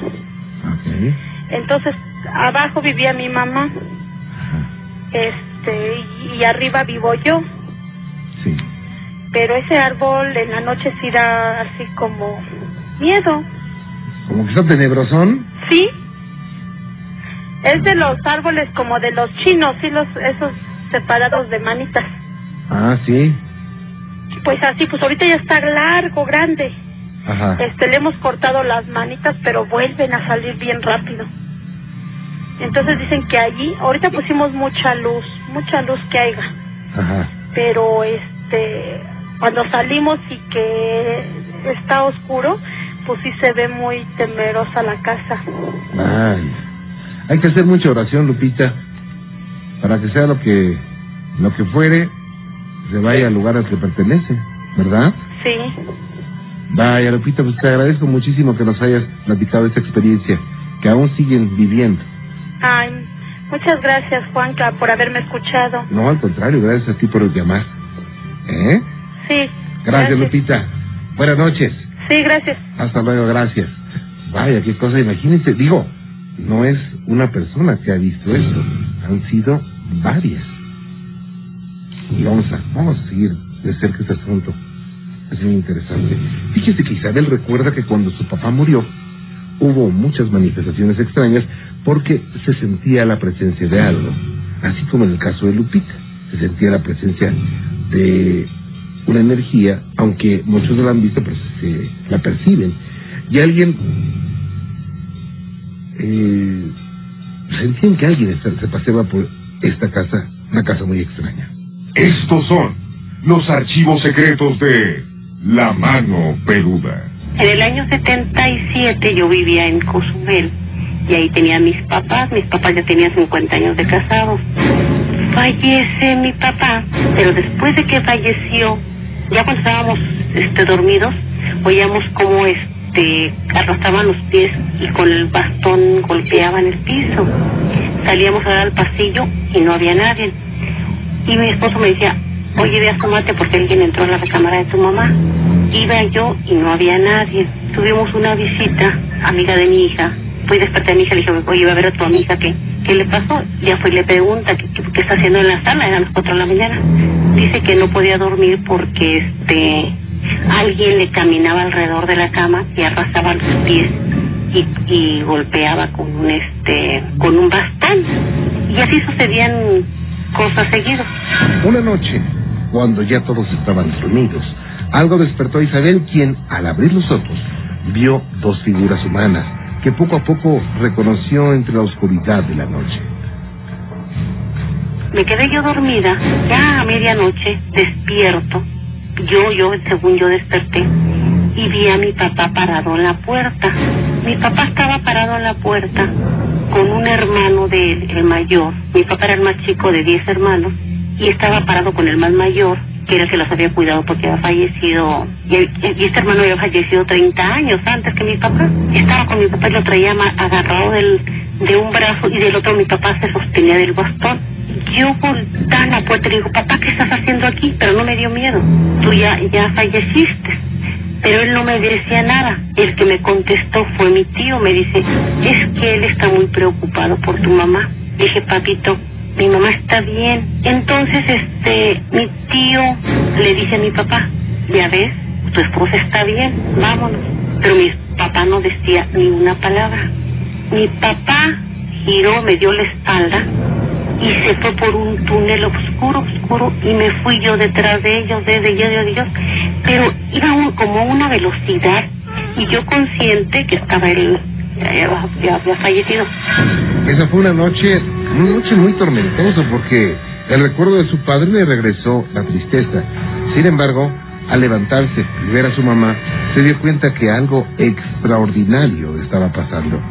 Entonces, abajo vivía mi mamá. Este, y, y arriba vivo yo. Sí. Pero ese árbol en la noche sí da así como miedo. Como que está tenebrosón. ¿Sí? Es de los árboles como de los chinos, sí, los, esos separados de manitas. Ah, sí. Pues así, pues ahorita ya está largo, grande. Ajá. Este, le hemos cortado las manitas, pero vuelven a salir bien rápido. Entonces dicen que allí, ahorita pusimos mucha luz, mucha luz que haya, Ajá. pero este, cuando salimos y que está oscuro, pues sí se ve muy temerosa la casa. Ay. Hay que hacer mucha oración, Lupita, para que sea lo que lo que fuere, se vaya al lugar al que pertenece, ¿verdad? Sí, Vaya, Lupita, pues te agradezco muchísimo que nos hayas platicado esta experiencia, que aún siguen viviendo. ay, muchas gracias Juanca por haberme escuchado. No, al contrario, gracias a ti por llamar. ¿Eh? Sí. Gracias, Lupita. Buenas noches. Sí, gracias. Hasta luego, gracias. Vaya, qué cosa, imagínense, digo, no es una persona que ha visto esto, han sido varias. Y vamos a, vamos a seguir de cerca este asunto. Es muy interesante. Fíjese que Isabel recuerda que cuando su papá murió, hubo muchas manifestaciones extrañas porque se sentía la presencia de algo. Así como en el caso de Lupita, se sentía la presencia de una energía, aunque muchos no la han visto, pero se la perciben. Y alguien eh, sentían que alguien está- se paseaba por esta casa, una casa muy extraña. Estos son los archivos secretos de La Mano Peluda. En el año 77 yo vivía en Cozumel y ahí tenía a mis papás, mis papás ya tenían 50 años de casados. Fallece mi papá, pero después de que falleció, ya cuando estábamos este, dormidos, oíamos como este arrastraban los pies y con el bastón golpeaban el piso. Salíamos a dar al pasillo y no había nadie. Y mi esposo me decía, oye, ve asómate porque alguien entró a la recámara de tu mamá. Iba yo y no había nadie. Tuvimos una visita, amiga de mi hija. Fui a despertar a mi hija y le dije, oye, iba a ver a tu amiga, ¿qué, qué le pasó? Ya fue y le pregunta, ¿qué, qué, está haciendo en la sala? Eran las 4 de la mañana. Dice que no podía dormir porque este alguien le caminaba alrededor de la cama y arrastraba los pies y, y golpeaba con un este con un bastón. Y así sucedían cosas seguidas. Una noche, cuando ya todos estaban dormidos, algo despertó a Isabel, quien, al abrir los ojos, vio dos figuras humanas que poco a poco reconoció entre la oscuridad de la noche. Me quedé yo dormida, ya a medianoche, despierto. Yo, yo, según yo desperté, y vi a mi papá parado en la puerta. Mi papá estaba parado en la puerta con un hermano de él, el mayor. Mi papá era el más chico de 10 hermanos, y estaba parado con el más mayor, que era el que los había cuidado porque había fallecido, y, este hermano había fallecido 30 años antes que mi papá. Estaba con mi papá y lo traía agarrado del, de un brazo y del otro mi papá se sostenía del bastón. Yo volteé a la puerta y le digo, papá, ¿qué estás haciendo aquí? Pero no me dio miedo. Tú ya, ya falleciste. Pero él no me decía nada. El que me contestó fue mi tío. Me dice, es que él está muy preocupado por tu mamá. Dije, papito, mi mamá está bien. Entonces, este, mi tío le dice a mi papá, ya ves, tu esposa está bien, vámonos. Pero mi papá no decía ni una palabra. Mi papá giró, me dio la espalda y se fue por un túnel oscuro, oscuro, y me fui yo detrás de ellos, desde yo de Dios, pero iba como a una velocidad, y yo consciente que estaba él, ya, fallecido. Esa fue una noche, una noche muy tormentosa porque el recuerdo de su padre le regresó la tristeza. Sin embargo, al levantarse y ver a su mamá, se dio cuenta que algo extraordinario estaba pasando.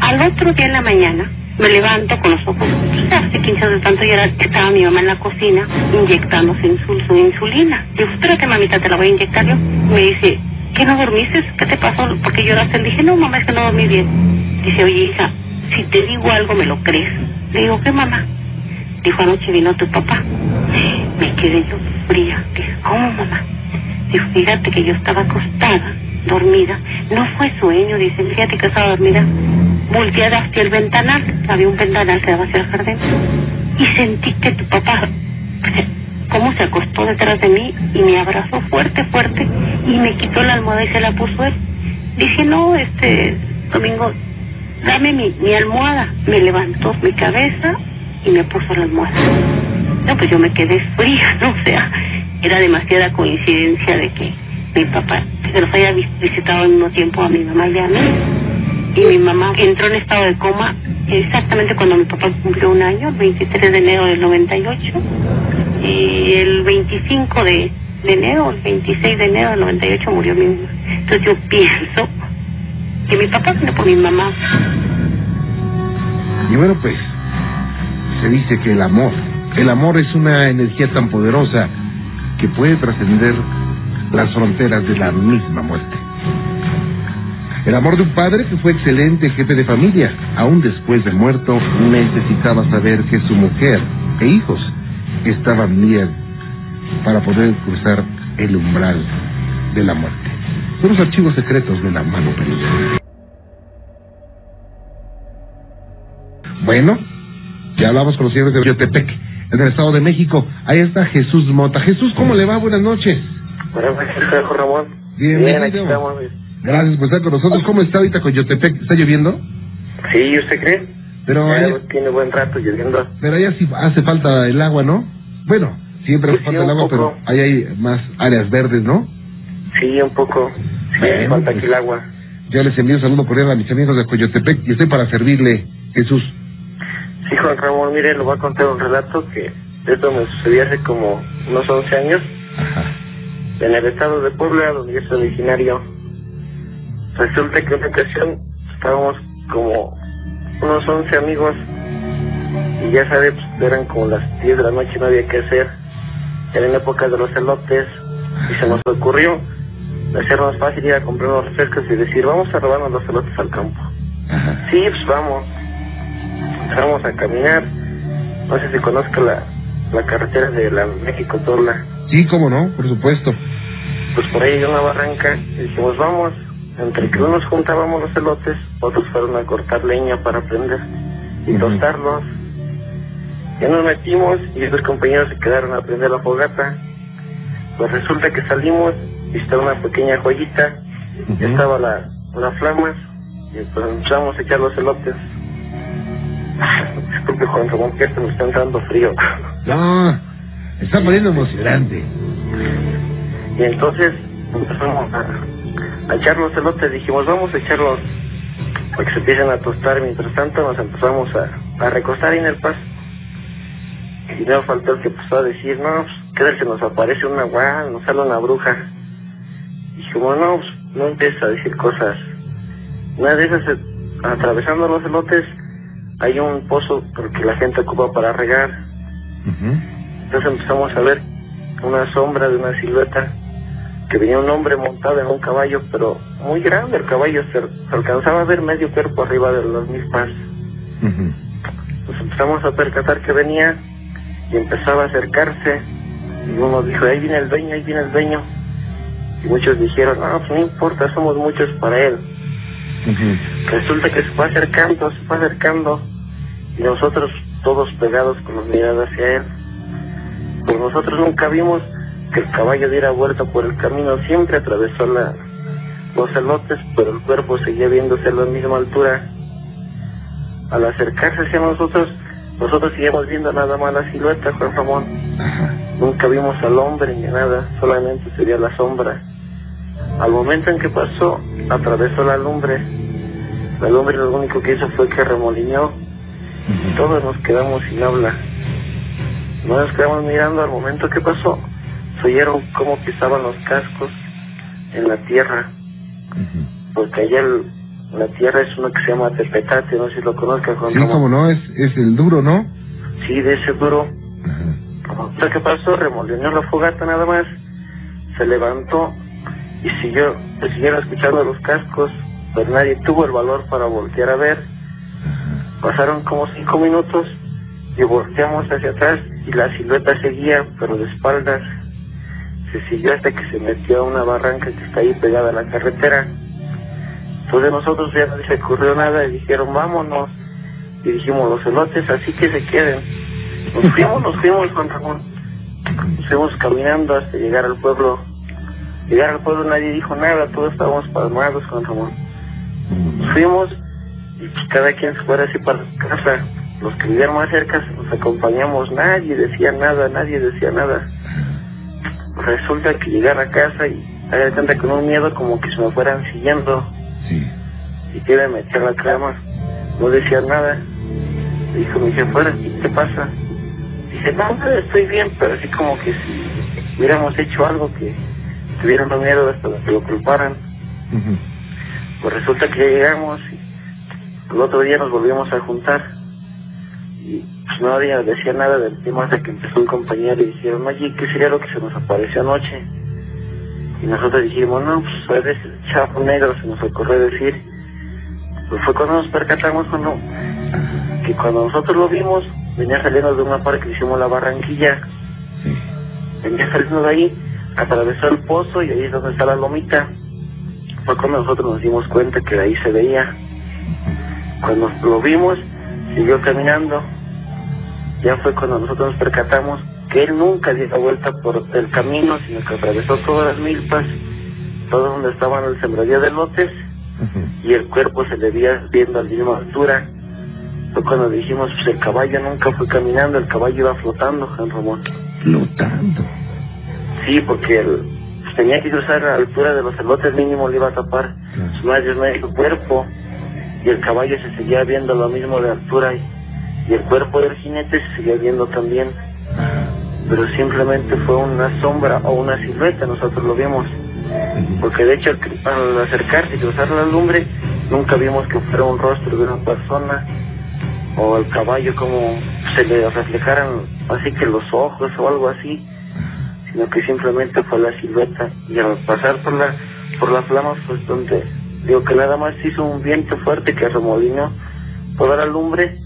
Al otro día en la mañana, me levanto con los ojos, hace 15 de tanto, y era, estaba mi mamá en la cocina inyectándose insul, su insulina. Digo, espérate mamita, te la voy a inyectar yo. Me dice, ¿qué no dormiste? ¿Qué te pasó? ¿Por qué lloraste? Le dije, no mamá, es que no dormí bien. Dice, oye hija, si te digo algo me lo crees. Le digo, ¿qué mamá? Dijo, anoche vino tu papá. Me quedé yo fría. Dije, ¿cómo mamá? Dijo, fíjate que yo estaba acostada, dormida. No fue sueño, dice, fíjate que estaba dormida. Volteada hacia el ventanal, había un ventanal que daba hacia el jardín. Y sentí que tu papá, cómo se acostó detrás de mí y me abrazó fuerte, fuerte y me quitó la almohada y se la puso él. Dije, no, este, Domingo, dame mi, mi almohada. Me levantó mi cabeza y me puso la almohada. No, pues yo me quedé fría, ¿no? O sea, era demasiada coincidencia de que mi papá, que los haya vis- visitado al mismo tiempo a mi mamá y a mí. Y mi mamá entró en estado de coma exactamente cuando mi papá cumplió un año, el 23 de enero del 98. Y el 25 de, de enero, el 26 de enero del 98 murió mi mamá. Entonces yo pienso que mi papá vino por mi mamá. Y bueno, pues, se dice que el amor, el amor es una energía tan poderosa que puede trascender las fronteras de la misma muerte. El amor de un padre que fue excelente jefe de familia, aún después de muerto, necesitaba saber que su mujer e hijos estaban bien para poder cruzar el umbral de la muerte. Son los archivos secretos de la mano peluda. Bueno, ya hablamos con los señores de Biotepec, en el Estado de México. Ahí está Jesús Mota. Jesús, ¿cómo le va? Buenas noches. Buenas noches, Jorge Ramón. Bienvenido. Bien, aquí estamos. Gracias por estar con nosotros. ¿Cómo está ahorita con Yotepec? ¿Está lloviendo? Sí, ¿usted cree? Pero Ya allá, tiene buen rato lloviendo. pero allá sí hace falta el agua, ¿no? Bueno, siempre hace falta el agua, poco. pero ahí hay más áreas verdes, ¿no? Sí, un poco. Sí, Bueno, falta pues. aquí el agua. Yo les envío un saludo cordial a mis amigos de Coyotepec y estoy para servirle, Jesús. Sí, Juan Ramón, mire, le voy a contar un relato que esto me sucedió hace como unos 11 años Ajá. en el estado de Puebla, donde yo soy originario. Resulta que en una ocasión estábamos como unos 11 amigos y ya sabes, pues, eran como las 10 de la noche, no había que hacer. Era en época de los elotes y se nos ocurrió hacernos fácil ir a comprar unos refrescos y decir, vamos a robarnos los elotes al campo. Ajá. Sí, pues vamos. Empezamos a caminar. No sé si conozco la, la carretera de la México-Torla. Sí, cómo no, por supuesto. Pues por ahí hay una barranca y dijimos, vamos. Entre que unos juntábamos los elotes, otros fueron a cortar leña para prender y tostarlos. Ya nos metimos y los compañeros se quedaron a prender la fogata. Pues resulta que salimos y estaba una pequeña joyita estaba la, las flamas y pues empezamos a echar los elotes. Disculpe Juan Ramón, que esto me está entrando frío. No, está poniendo emocionante. Y entonces empezamos a, a echar los elotes, dijimos vamos a echarlos para que se empiecen a tostar. Mientras tanto nos empezamos a, a recostar ahí en el paso. Y no faltó el que empezó a decir, no, pues, ¿qué tal nos aparece una guay, nos sale una bruja? Y como no, pues, no empieza a decir cosas. Una de esas, atravesando los elotes, hay un pozo porque la gente ocupa para regar. Entonces empezamos a ver una sombra de una silueta que venía un hombre montado en un caballo, pero muy grande el caballo, se, se alcanzaba a ver medio cuerpo arriba de las mismas. Ujú. Nos empezamos a percatar que venía y empezaba a acercarse y uno dijo, ahí viene el dueño, ahí viene el dueño. Y muchos dijeron, no, pues no importa, somos muchos para él. Resulta que se fue acercando, se fue acercando y nosotros todos pegados con los miradas hacia él. Pues nosotros nunca vimos que el caballo diera vuelta por el camino, siempre atravesó la, los elotes, pero el cuerpo seguía viéndose a la misma altura. Al acercarse hacia nosotros, nosotros seguíamos viendo nada más la silueta, Juan Ramón. Ajá. Nunca vimos al hombre ni nada, solamente sería la sombra. Al momento en que pasó, atravesó la lumbre. La lumbre lo único que hizo fue que remolineó todos nos quedamos sin habla. No nos quedamos mirando al momento que pasó. Se oyeron cómo pisaban los cascos en la tierra, porque allá el- la tierra es uno que se llama Tepetate, no sé si lo conozcas, Sí, como no, es, es el duro, ¿no? Sí, de ese duro. Entonces, ¿qué pasó? Remolineó la fogata nada más, se levantó y siguió, se siguieron escuchando los cascos, pero nadie tuvo el valor para voltear a ver. Pasaron como cinco minutos y volteamos hacia atrás y la silueta seguía, pero de espaldas. Se siguió hasta que se metió a una barranca que está ahí pegada a la carretera. Entonces nosotros ya no se ocurrió nada y dijeron vámonos. Y dijimos los elotes así que se queden. Nos fuimos, nos fuimos Juan Ramón. Nos fuimos caminando hasta llegar al pueblo. Llegar al pueblo nadie dijo nada, todos estábamos palmados Juan Ramón. Nos fuimos y pues cada quien se fuera así para su casa. Los que vivían más cerca nos acompañamos, nadie decía nada, nadie decía nada. Resulta que llegar a casa y haga cuenta con un miedo como que se me fueran siguiendo Sí. y que me a la cama. No decía nada. Dijo mi jefe, "Ahora, ¿qué pasa? Dice, no, nada, estoy bien, pero así como que si hubiéramos hecho algo que tuvieran miedo hasta que lo culparan. Pues resulta que ya llegamos y el otro día nos volvimos a juntar y pues nadie decía nada del tema hasta que empezó un compañero y dijeron, oye, ¿qué sería lo que se nos apareció anoche? Y nosotros dijimos, no, pues veces el chapo negro se nos ocurrió decir. Pues fue cuando nos percatamos cuando, que cuando nosotros lo vimos, venía saliendo de una parte que hicimos la barranquilla, venía saliendo de ahí, atravesó el pozo y ahí es donde está la lomita. Fue cuando nosotros nos dimos cuenta que de ahí se veía. Cuando lo vimos, siguió caminando. Ya fue cuando nosotros nos percatamos que él nunca dio la vuelta por el camino, sino que atravesó todas las milpas, todo donde estaban el sembradío de lotes, y el cuerpo se le veía viendo a la misma altura. Fue cuando dijimos, pues el caballo nunca fue caminando, el caballo iba flotando, Juan Ramón. Flotando. Sí, porque él tenía que cruzar a la altura de los elotes, mínimo le iba a tapar Claro. su de medio cuerpo. Y el caballo se seguía viendo lo mismo de altura y, y el cuerpo del jinete se seguía viendo también. Pero simplemente fue una sombra o una silueta, nosotros lo vimos. Porque de hecho al, acercarse y cruzar la lumbre, nunca vimos que fuera un rostro de una persona o el caballo como se le reflejaran así que los ojos o algo así, sino que simplemente fue la silueta y al pasar por la por la flama pues donde digo que nada más hizo un viento fuerte que remolinó toda la lumbre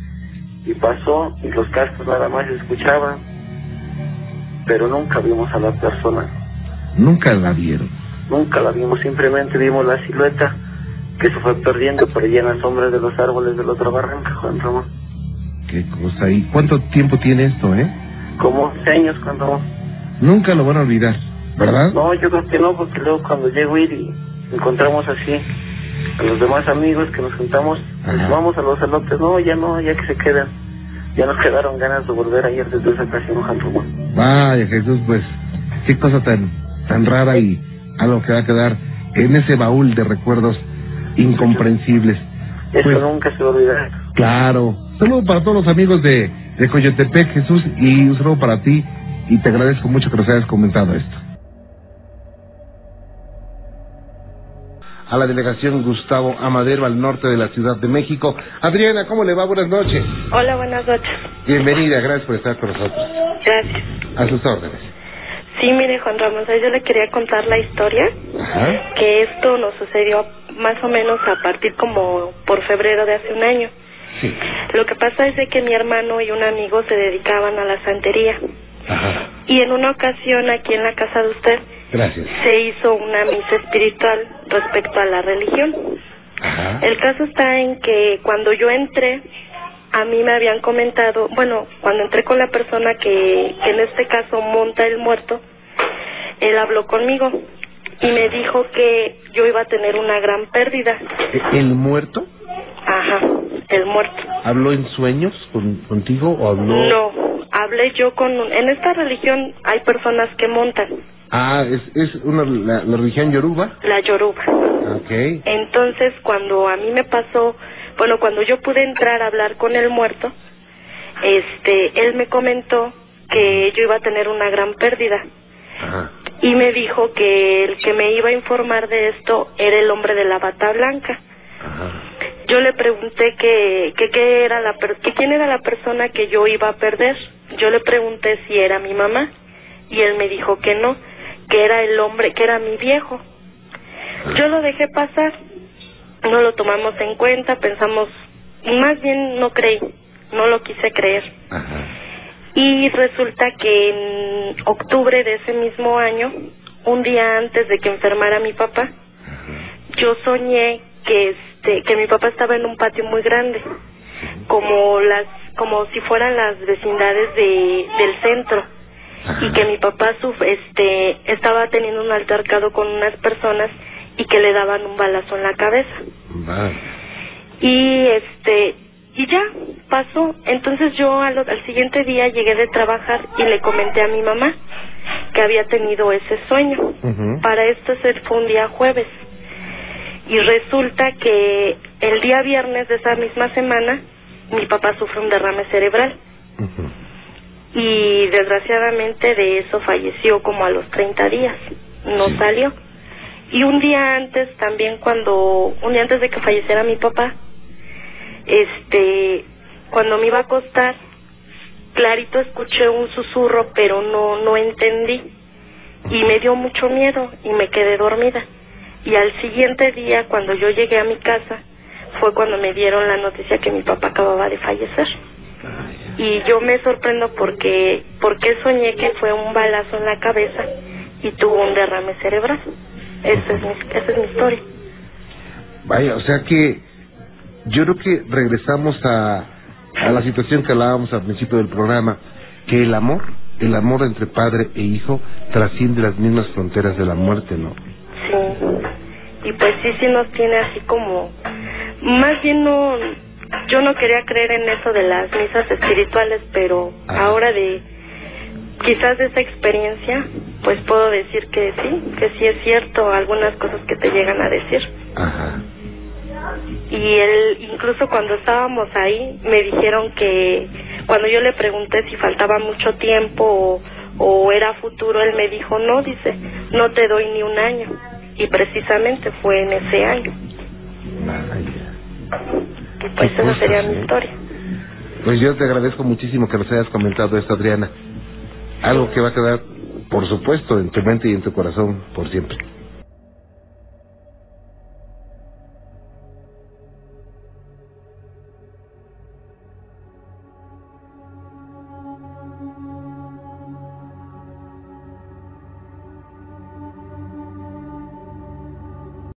y pasó y los cascos nada más se escuchaban pero nunca vimos a la persona Nunca la vieron. Nunca la vimos, simplemente vimos la silueta que se fue perdiendo por allá en las sombras de los árboles de la otra barranca, Juan Ramón. Qué cosa. ¿Y cuánto tiempo tiene esto, eh? Como 11 años, Juan Ramón. Nunca lo van a olvidar, ¿verdad? No, yo creo que no, porque luego cuando llego a ir y encontramos así a los demás amigos que nos juntamos, Ajá. vamos a los elotes, no, ya no, ya que se quedan. Ya nos quedaron ganas de volver ayer desde esa ocasión, Juan Ramón. Vaya Jesús, pues qué cosa tan, tan rara y algo que va a quedar en ese baúl de recuerdos incomprensibles. Eso Pues- nunca se va a olvidar. Claro. Saludo para todos los amigos de, de Coyotepec, Jesús, y un saludo para ti y te agradezco mucho que nos hayas comentado esto. A la delegación Gustavo Amadero al norte de la Ciudad de México. Adriana, ¿cómo le va? Buenas noches. Hola, buenas noches. Bienvenida, gracias por estar con nosotros. Gracias. A sus órdenes. Sí, mire, Juan Ramón, yo le quería contar la historia, Ajá. que esto nos sucedió más o menos a partir como por febrero de hace un año. Sí. Lo que pasa es de que mi hermano y un amigo se dedicaban a la santería. Ajá. Y en una ocasión aquí en la casa de usted Gracias. se hizo una misa espiritual respecto a la religión. Ajá. El caso está en que cuando yo entré, a mí me habían comentado, bueno, cuando entré con la persona que, que en este caso monta el muerto, él habló conmigo y me dijo que yo iba a tener una gran pérdida. ¿E- ¿El muerto Ajá, el muerto. habló en sueños con- contigo o habló? No, hablé yo con... un- En esta religión hay personas que montan, Ah, es, es una, la, la religión yoruba. la yoruba. Ok. Entonces, cuando a mí me pasó, bueno, cuando yo pude entrar a hablar con el muerto, este, él me comentó que yo iba a tener una gran pérdida Ajá. y me dijo que el que me iba a informar de esto era el hombre de la bata blanca. Ajá. Yo le pregunté que, que, qué era la per- que quién era la persona que yo iba a perder. Yo le pregunté si era mi mamá y él me dijo que no, que era el hombre, que era mi viejo. Yo lo dejé pasar, no lo tomamos en cuenta, pensamos, más bien no creí, no lo quise creer. Ajá. Y resulta que en octubre de ese mismo año, un día antes de que enfermara mi papá, yo soñé que este que mi papá estaba en un patio muy grande, como las como si fueran las vecindades de del centro. Y que mi papá suf- este estaba teniendo un altercado con unas personas y que le daban un balazo en la cabeza. Y este y ya pasó. Entonces yo al, al siguiente día llegué de trabajar y le comenté a mi mamá que había tenido ese sueño. Para esto fue un día jueves. Y resulta que el día viernes de esa misma semana mi papá sufre un derrame cerebral. Y desgraciadamente de eso falleció como a los 30 días. No salió. Y un día antes también cuando un día antes de que falleciera mi papá este cuando me iba a acostar clarito escuché un susurro pero no no entendí. Y me dio mucho miedo y me quedé dormida. Y al siguiente día cuando yo llegué a mi casa fue cuando me dieron la noticia que mi papá acababa de fallecer y yo me sorprendo porque porque soñé que fue un balazo en la cabeza y tuvo un derrame cerebral esa es mi, esa es mi historia Vaya, o sea que yo creo que regresamos a, a la situación que hablábamos al principio del programa, que el amor, el amor entre padre e hijo trasciende las mismas fronteras de la muerte, ¿no? Sí. Y pues sí, sí nos tiene así como... Más bien no... Yo no quería creer en eso de las misas espirituales, pero ahora de... Quizás de esa experiencia, pues puedo decir que sí, que sí es cierto algunas cosas que te llegan a decir. Ajá. Y él, incluso cuando estábamos ahí, me dijeron que cuando yo le pregunté si faltaba mucho tiempo o, o era futuro, él me dijo, no, dice, no te doy ni un año. Y precisamente fue en ese año. Y pues Qué esa sería cosas, mi ¿eh? historia. Pues yo te agradezco muchísimo que nos hayas comentado esto, Adriana. Algo que va a quedar, por supuesto, en tu mente y en tu corazón por siempre.